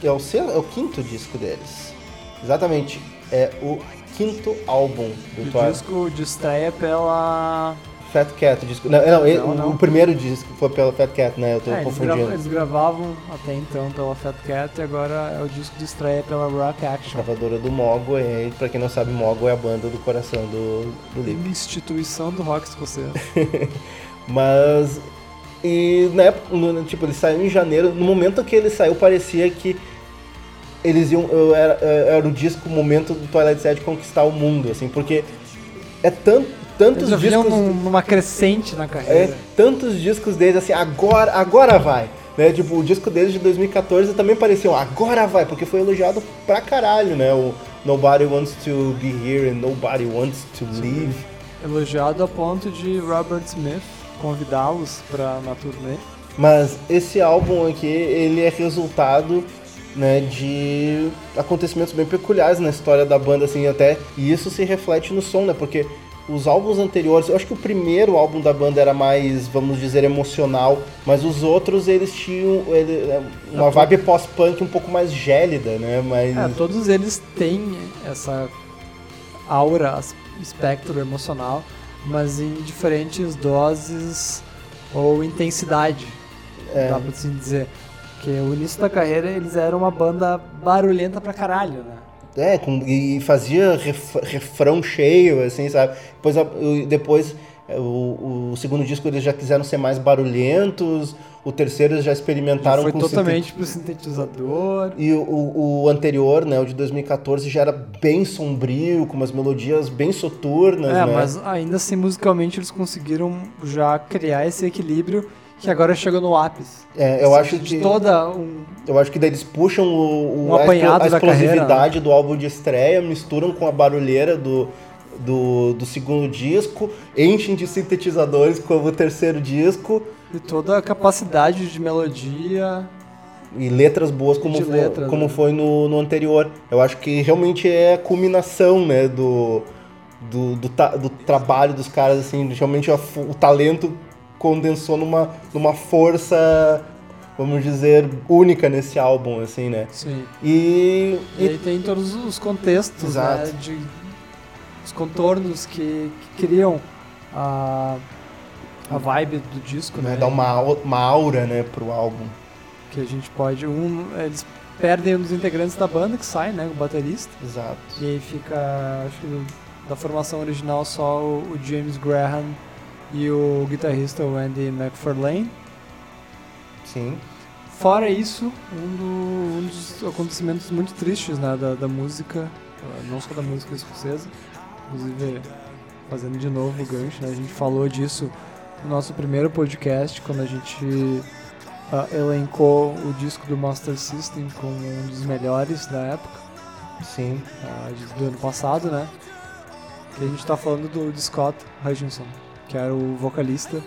é o, se- é o quinto disco deles. Exatamente. É o quinto álbum do O Twilight. disco de estreia pela. Fat Cat, o disco. Não, não, ele- Não, não. o primeiro disco foi pela Fat Cat, né? Eu tô É, eles, confundindo. grava- eles gravavam até então pela Fat Cat e agora é o disco de estreia pela Rock Action. Gravadora do Mogo, e pra quem não sabe, Mogo é a banda do coração do, do Lip. Instituição do rock escocês. Mas. E na época, no- tipo, ele saiu em janeiro. No momento que ele saiu, parecia que eles iam. eu- Era, era o disco, o momento do Twilight Sad conquistar o mundo, assim, porque é tanto, tantos Eles discos. num- numa crescente na É, carreira. tantos discos deles assim, agora, agora vai. Né? Tipo, o disco deles de 2014 também parecia, ó, agora vai, porque foi elogiado pra caralho, né? O Nobody Wants to Be Here and Nobody Wants to Leave. Elogiado a ponto de Robert Smith convidá-los pra na turnê. Mas esse álbum aqui, ele é resultado né, de acontecimentos bem peculiares na história da banda, assim, até, e isso se reflete no som, né, porque os álbuns anteriores, eu acho que o primeiro álbum da banda era mais, vamos dizer, emocional, mas os outros, eles tinham ele- é, uma vibe pós-punk um pouco mais gélida, né, mas... É, todos eles têm essa aura, espectro emocional, mas em diferentes doses ou intensidade, É. dá pra assim dizer. Porque o início da carreira eles eram uma banda barulhenta pra caralho, né? É, com- e fazia ref- refrão cheio, assim, sabe? Depois, depois é, o, o segundo disco eles já quiseram ser mais barulhentos, o terceiro eles já experimentaram Foi com totalmente pro sintetizador. e o, o- o anterior, né, o de 2014, já era bem sombrio, com umas melodias bem soturnas, É, né? mas ainda assim, musicalmente, eles conseguiram já criar esse equilíbrio que agora chegou no ápice. É, eu acho que toda um... eu acho que daí eles puxam o, o- Um a, apanhado a da carreira, né? explosividade do álbum de estreia, misturam com a barulheira do, do, do segundo disco, enchem de sintetizadores como o terceiro disco E toda a capacidade de melodia. e letras boas como, De fo- letras, como né? foi no, no anterior. Eu acho que realmente é a culminação, né, do, do, do, do trabalho dos caras, assim, realmente a fo- o talento condensou numa, numa força, vamos dizer, única nesse álbum, assim, né. Sim. E, E aí tem todos os contextos, Exato. né? De, os contornos que, que criam a, a vibe do disco, né, né? dá uma, uma aura, né, pro álbum. Que a gente pode... Um, eles perdem um dos integrantes da banda que sai, né? O baterista. Exato. E aí fica, acho que da formação original só o, o James Graham e o guitarrista Andy McFarlane. Sim. Fora isso, um, do- um dos acontecimentos muito tristes né, da, da música, não só da música escocesa, inclusive fazendo de novo o gancho, né, a gente falou disso no nosso primeiro podcast, quando a gente ah, elencou o disco do Master System como um dos melhores da época. Sim. de- do ano passado, né? Que a gente tá falando do, do Scott Hutchinson, que era o vocalista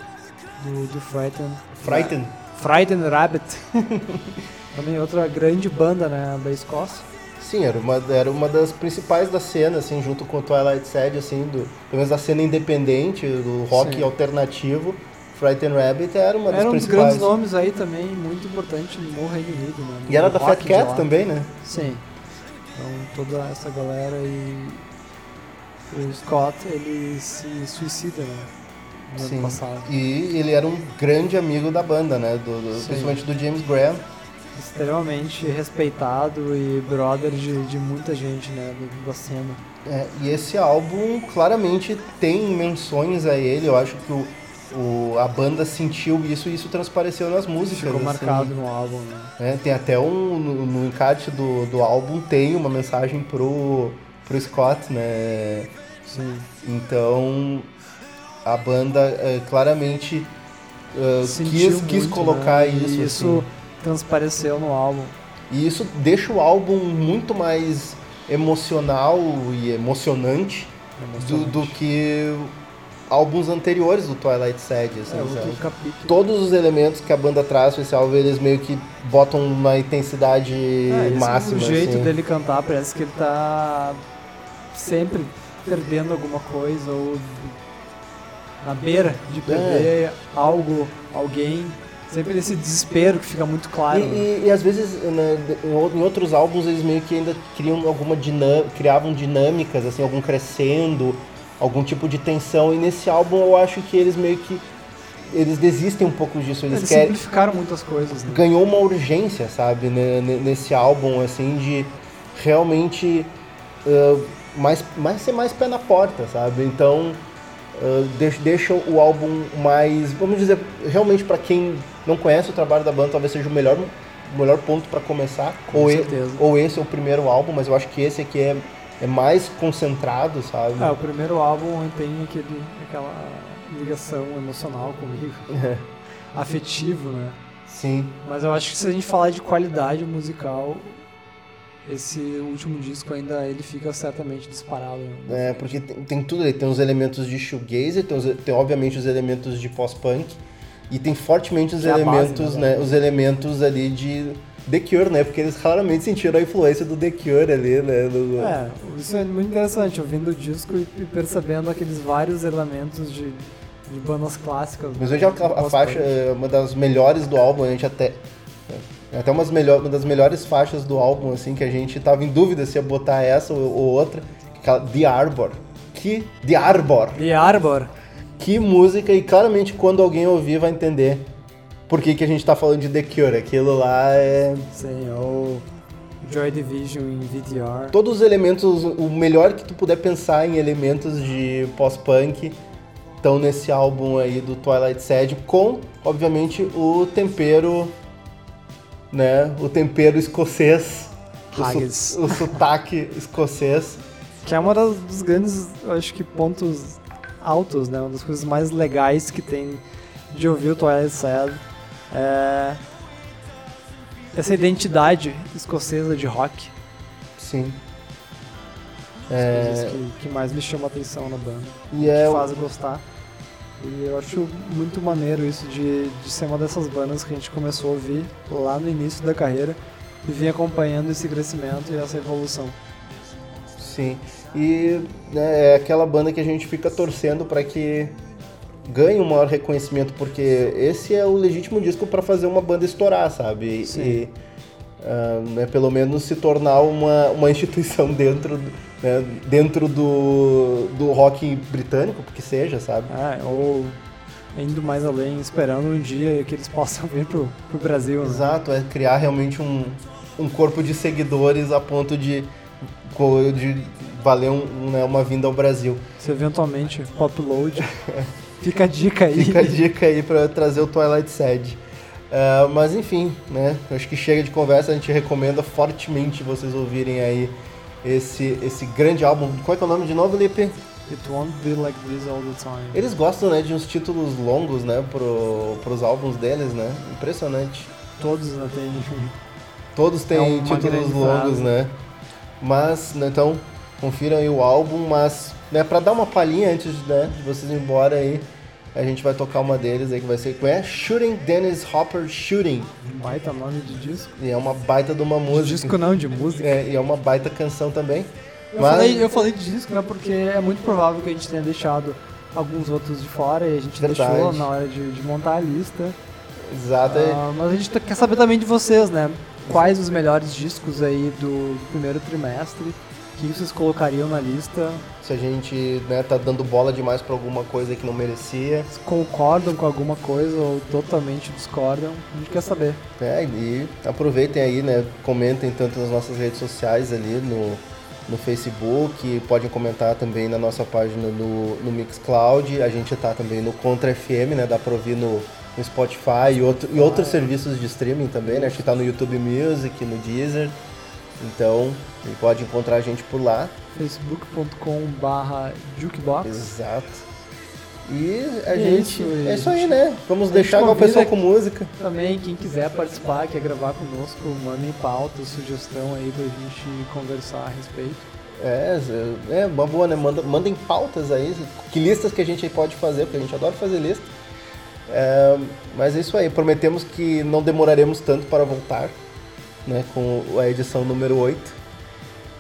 do, do Frightened, Frightened. Frightened Rabbit. Também outra grande banda, né, da Escócia. Sim, era uma, era uma das principais da cena, assim, junto com o Twilight Sad, assim, do, pelo menos da cena independente, do rock Sim. alternativo. Frightened Rabbit era uma das Era um dos principais. grandes nomes aí também, muito importante no Reino Unido, né? E era da Fat Cat também, né? Sim. Então toda essa galera e o Scott, ele se suicida, né? No Sim. ano passado. E ele era um grande amigo da banda, né? Do, do- principalmente do James Graham. extremamente respeitado e brother de, de muita gente, né, da cena. É, e esse álbum claramente tem menções a ele. Eu acho que o, o- a banda sentiu isso e isso transpareceu nas músicas. Ficou assim. marcado no álbum, né? É, tem até um. No, no encarte do, do álbum tem uma mensagem pro, pro Scott, né? Sim. Então a banda é, claramente é, Sentiu quis, quis muito, colocar né? isso. Isso assim. transpareceu no álbum. E isso deixa o álbum muito mais emocional e emocionante do, do que álbuns anteriores do Twilight Sad. Assim, É sabe? capítulo. Todos os elementos que a banda traz esse álbum, eles meio que botam uma intensidade É, máxima. O jeito assim. dele cantar parece que ele tá sempre perdendo alguma coisa ou na beira de perder algo, alguém. Sempre nesse desespero que fica muito claro. E, né? e- e às vezes né, em ou- em outros álbuns eles meio que ainda criam alguma dinâmica, criavam dinâmicas, assim, algum crescendo, algum tipo de tensão. E nesse álbum eu acho que eles meio que eles desistem um pouco disso. Eles, Eles querem simplificaram muitas coisas, né? ganhou uma urgência, sabe, né, ne- nesse álbum assim de realmente uh, mais, mais ser mais pé na porta, sabe? Então uh, deixa, deixa o álbum mais, vamos dizer, realmente pra quem não conhece o trabalho da banda, talvez seja o melhor o melhor ponto pra começar. Com ou, e- certeza. ou esse é o primeiro álbum, mas eu acho que esse aqui é, é mais concentrado, sabe? É, o primeiro álbum tem aquele, aquela ligação emocional comigo, afetivo, né? Sim. Mas eu acho que se a gente falar de qualidade musical, esse último disco ainda ele fica certamente disparado. né? É, porque tem, tem tudo ali, tem os elementos de shoegazer, tem, os- tem obviamente os elementos de pós-punk e tem fortemente os Que é a base, elementos, né? né, os elementos ali de The Cure, né? Porque eles claramente sentiram a influência do The Cure ali, né? do- É, isso é muito interessante, ouvindo o disco e percebendo aqueles vários elementos de, de bandas clássicas. Mas né, hoje a, do a faixa é uma das melhores do álbum, a gente até é até umas melhor, uma das melhores faixas do álbum assim que a gente tava em dúvida se ia botar essa ou, ou outra, The Arbor. Que The Arbor. The Arbor. Que música, e claramente quando alguém ouvir vai entender por que, que a gente tá falando de The Cure. Aquilo lá é. Sim, ou Joy Division em VDR. Todos os elementos, o melhor que tu puder pensar em elementos de pós-punk estão nesse álbum aí do Twilight Sad com, obviamente, o tempero, né? O tempero escocês, o, Haggis. o sotaque escocês. Que é uma das, dos grandes, acho que, pontos altos, né? Uma das coisas mais legais que tem de ouvir o Twilight Sad. É essa identidade escocesa de rock. Sim. As É, coisas que, que mais me chama a atenção na banda. e é que o- faz gostar. E eu acho muito maneiro isso de, de ser uma dessas bandas que a gente começou a ouvir lá no início da carreira e vir acompanhando esse crescimento e essa evolução. Sim. E né, é aquela banda que a gente fica torcendo para que ganhe um maior reconhecimento, porque esse é o legítimo disco para fazer uma banda estourar, sabe? Sim. E ah, né, pelo menos se tornar uma, uma instituição dentro, do- né, dentro do, do rock britânico, que seja, sabe? É, ou indo mais além, esperando um dia que eles possam vir pro, pro Brasil, né? Exato, é criar realmente um, um corpo de seguidores a ponto de, de valer um- né, uma vinda ao Brasil. Se eventualmente pop load, fica a dica aí. Fica a dica aí pra trazer o Twilight Sad. Ah, mas enfim, né? Acho que chega de conversa, a gente recomenda fortemente vocês ouvirem aí esse, esse grande álbum. Qual é, é o nome de novo, Lipe? It won't be like this all the time. Eles gostam, né, de uns títulos longos, né, pro, pros álbuns deles, né? Impressionante. Todos né, tem Todos têm É títulos longos, né? Mas, né, então, confiram aí o álbum, mas, né, pra dar uma palhinha antes né, de vocês ir embora aí, a gente vai tocar uma deles aí que vai ser, é? Shooting Dennis Hopper Shooting. baita nome de disco. E é uma baita de uma De música. disco não, de música. É, e é uma baita canção também. Eu, Mas, falei, eu falei de disco, né? Porque é muito provável que a gente tenha deixado alguns outros de fora e a gente Verdade. deixou na hora de, de montar a lista. exato, Ah, mas a gente tá- quer saber também de vocês, né? Quais os melhores discos aí do, do primeiro trimestre? Que vocês colocariam na lista? se a gente né, tá dando bola demais pra alguma coisa que não merecia. Se concordam com alguma coisa ou totalmente discordam? A gente quer saber. É, e aproveitem aí, né? Comentem tanto nas nossas redes sociais ali no, no Facebook, podem comentar também na nossa página no, no Mixcloud. A gente tá também no Contra FM, né? Dá pra ouvir no, no Spotify e, outro, e outros serviços de streaming também, né? Acho que tá no YouTube Music, no Deezer. Então, você pode encontrar a gente por lá. facebook.com barra jukebox. Exato. E a é gente. isso, é isso aí, né? Vamos deixar o pessoal com música. Também, quem quiser participar, quer gravar conosco, mandem pauta, sugestão aí pra gente conversar a respeito. É, é uma boa, né? Manda, mandem pautas aí, que listas que a gente pode fazer, porque a gente adora fazer lista. É, mas é isso aí, prometemos que não demoraremos tanto para voltar, né? Com a edição número 8.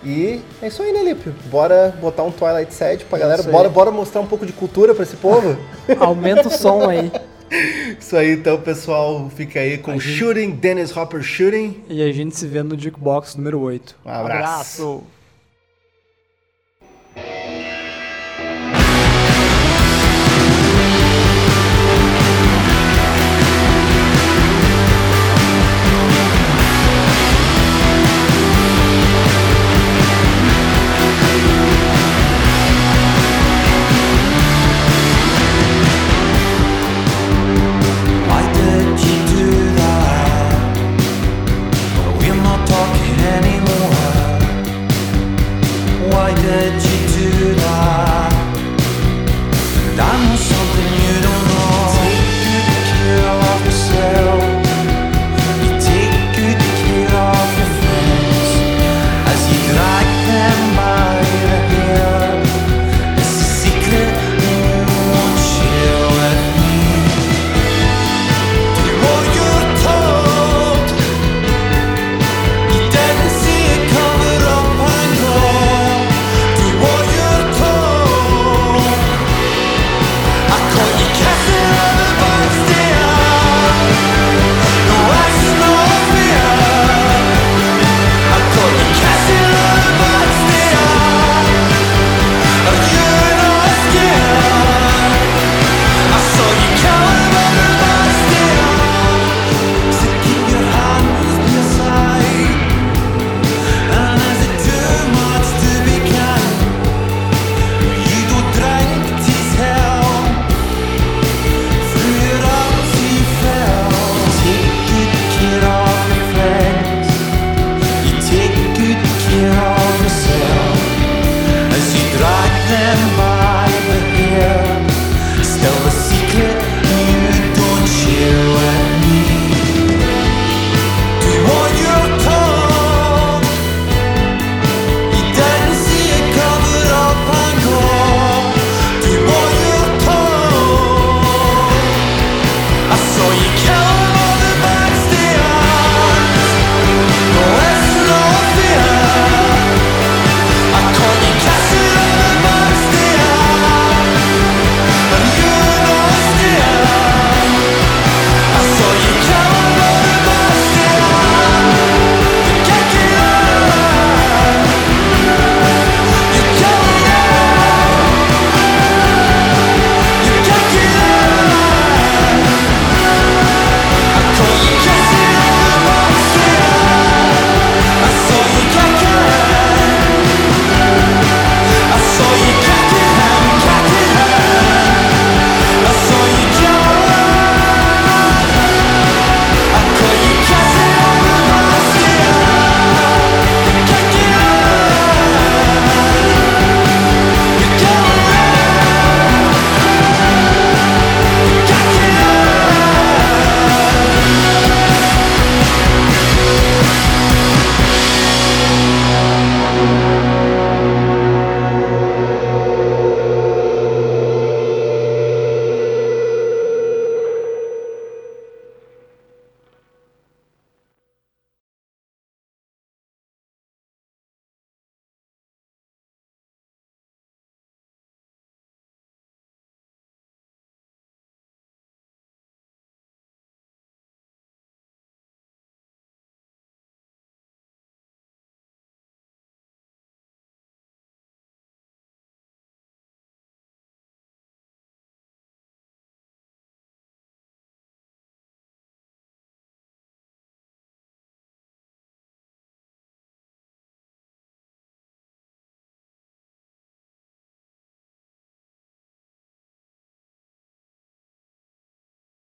E é isso aí, né, Lípio? Bora botar um Twilight Sad pra galera, Isso aí. bora, bora mostrar um pouco de cultura pra esse povo. Aumenta o som aí. isso aí, então, pessoal, fica aí com gente- Shooting, Dennis Hopper Shooting. E a gente se vê no Jukebox número 8. Um abraço. abraço.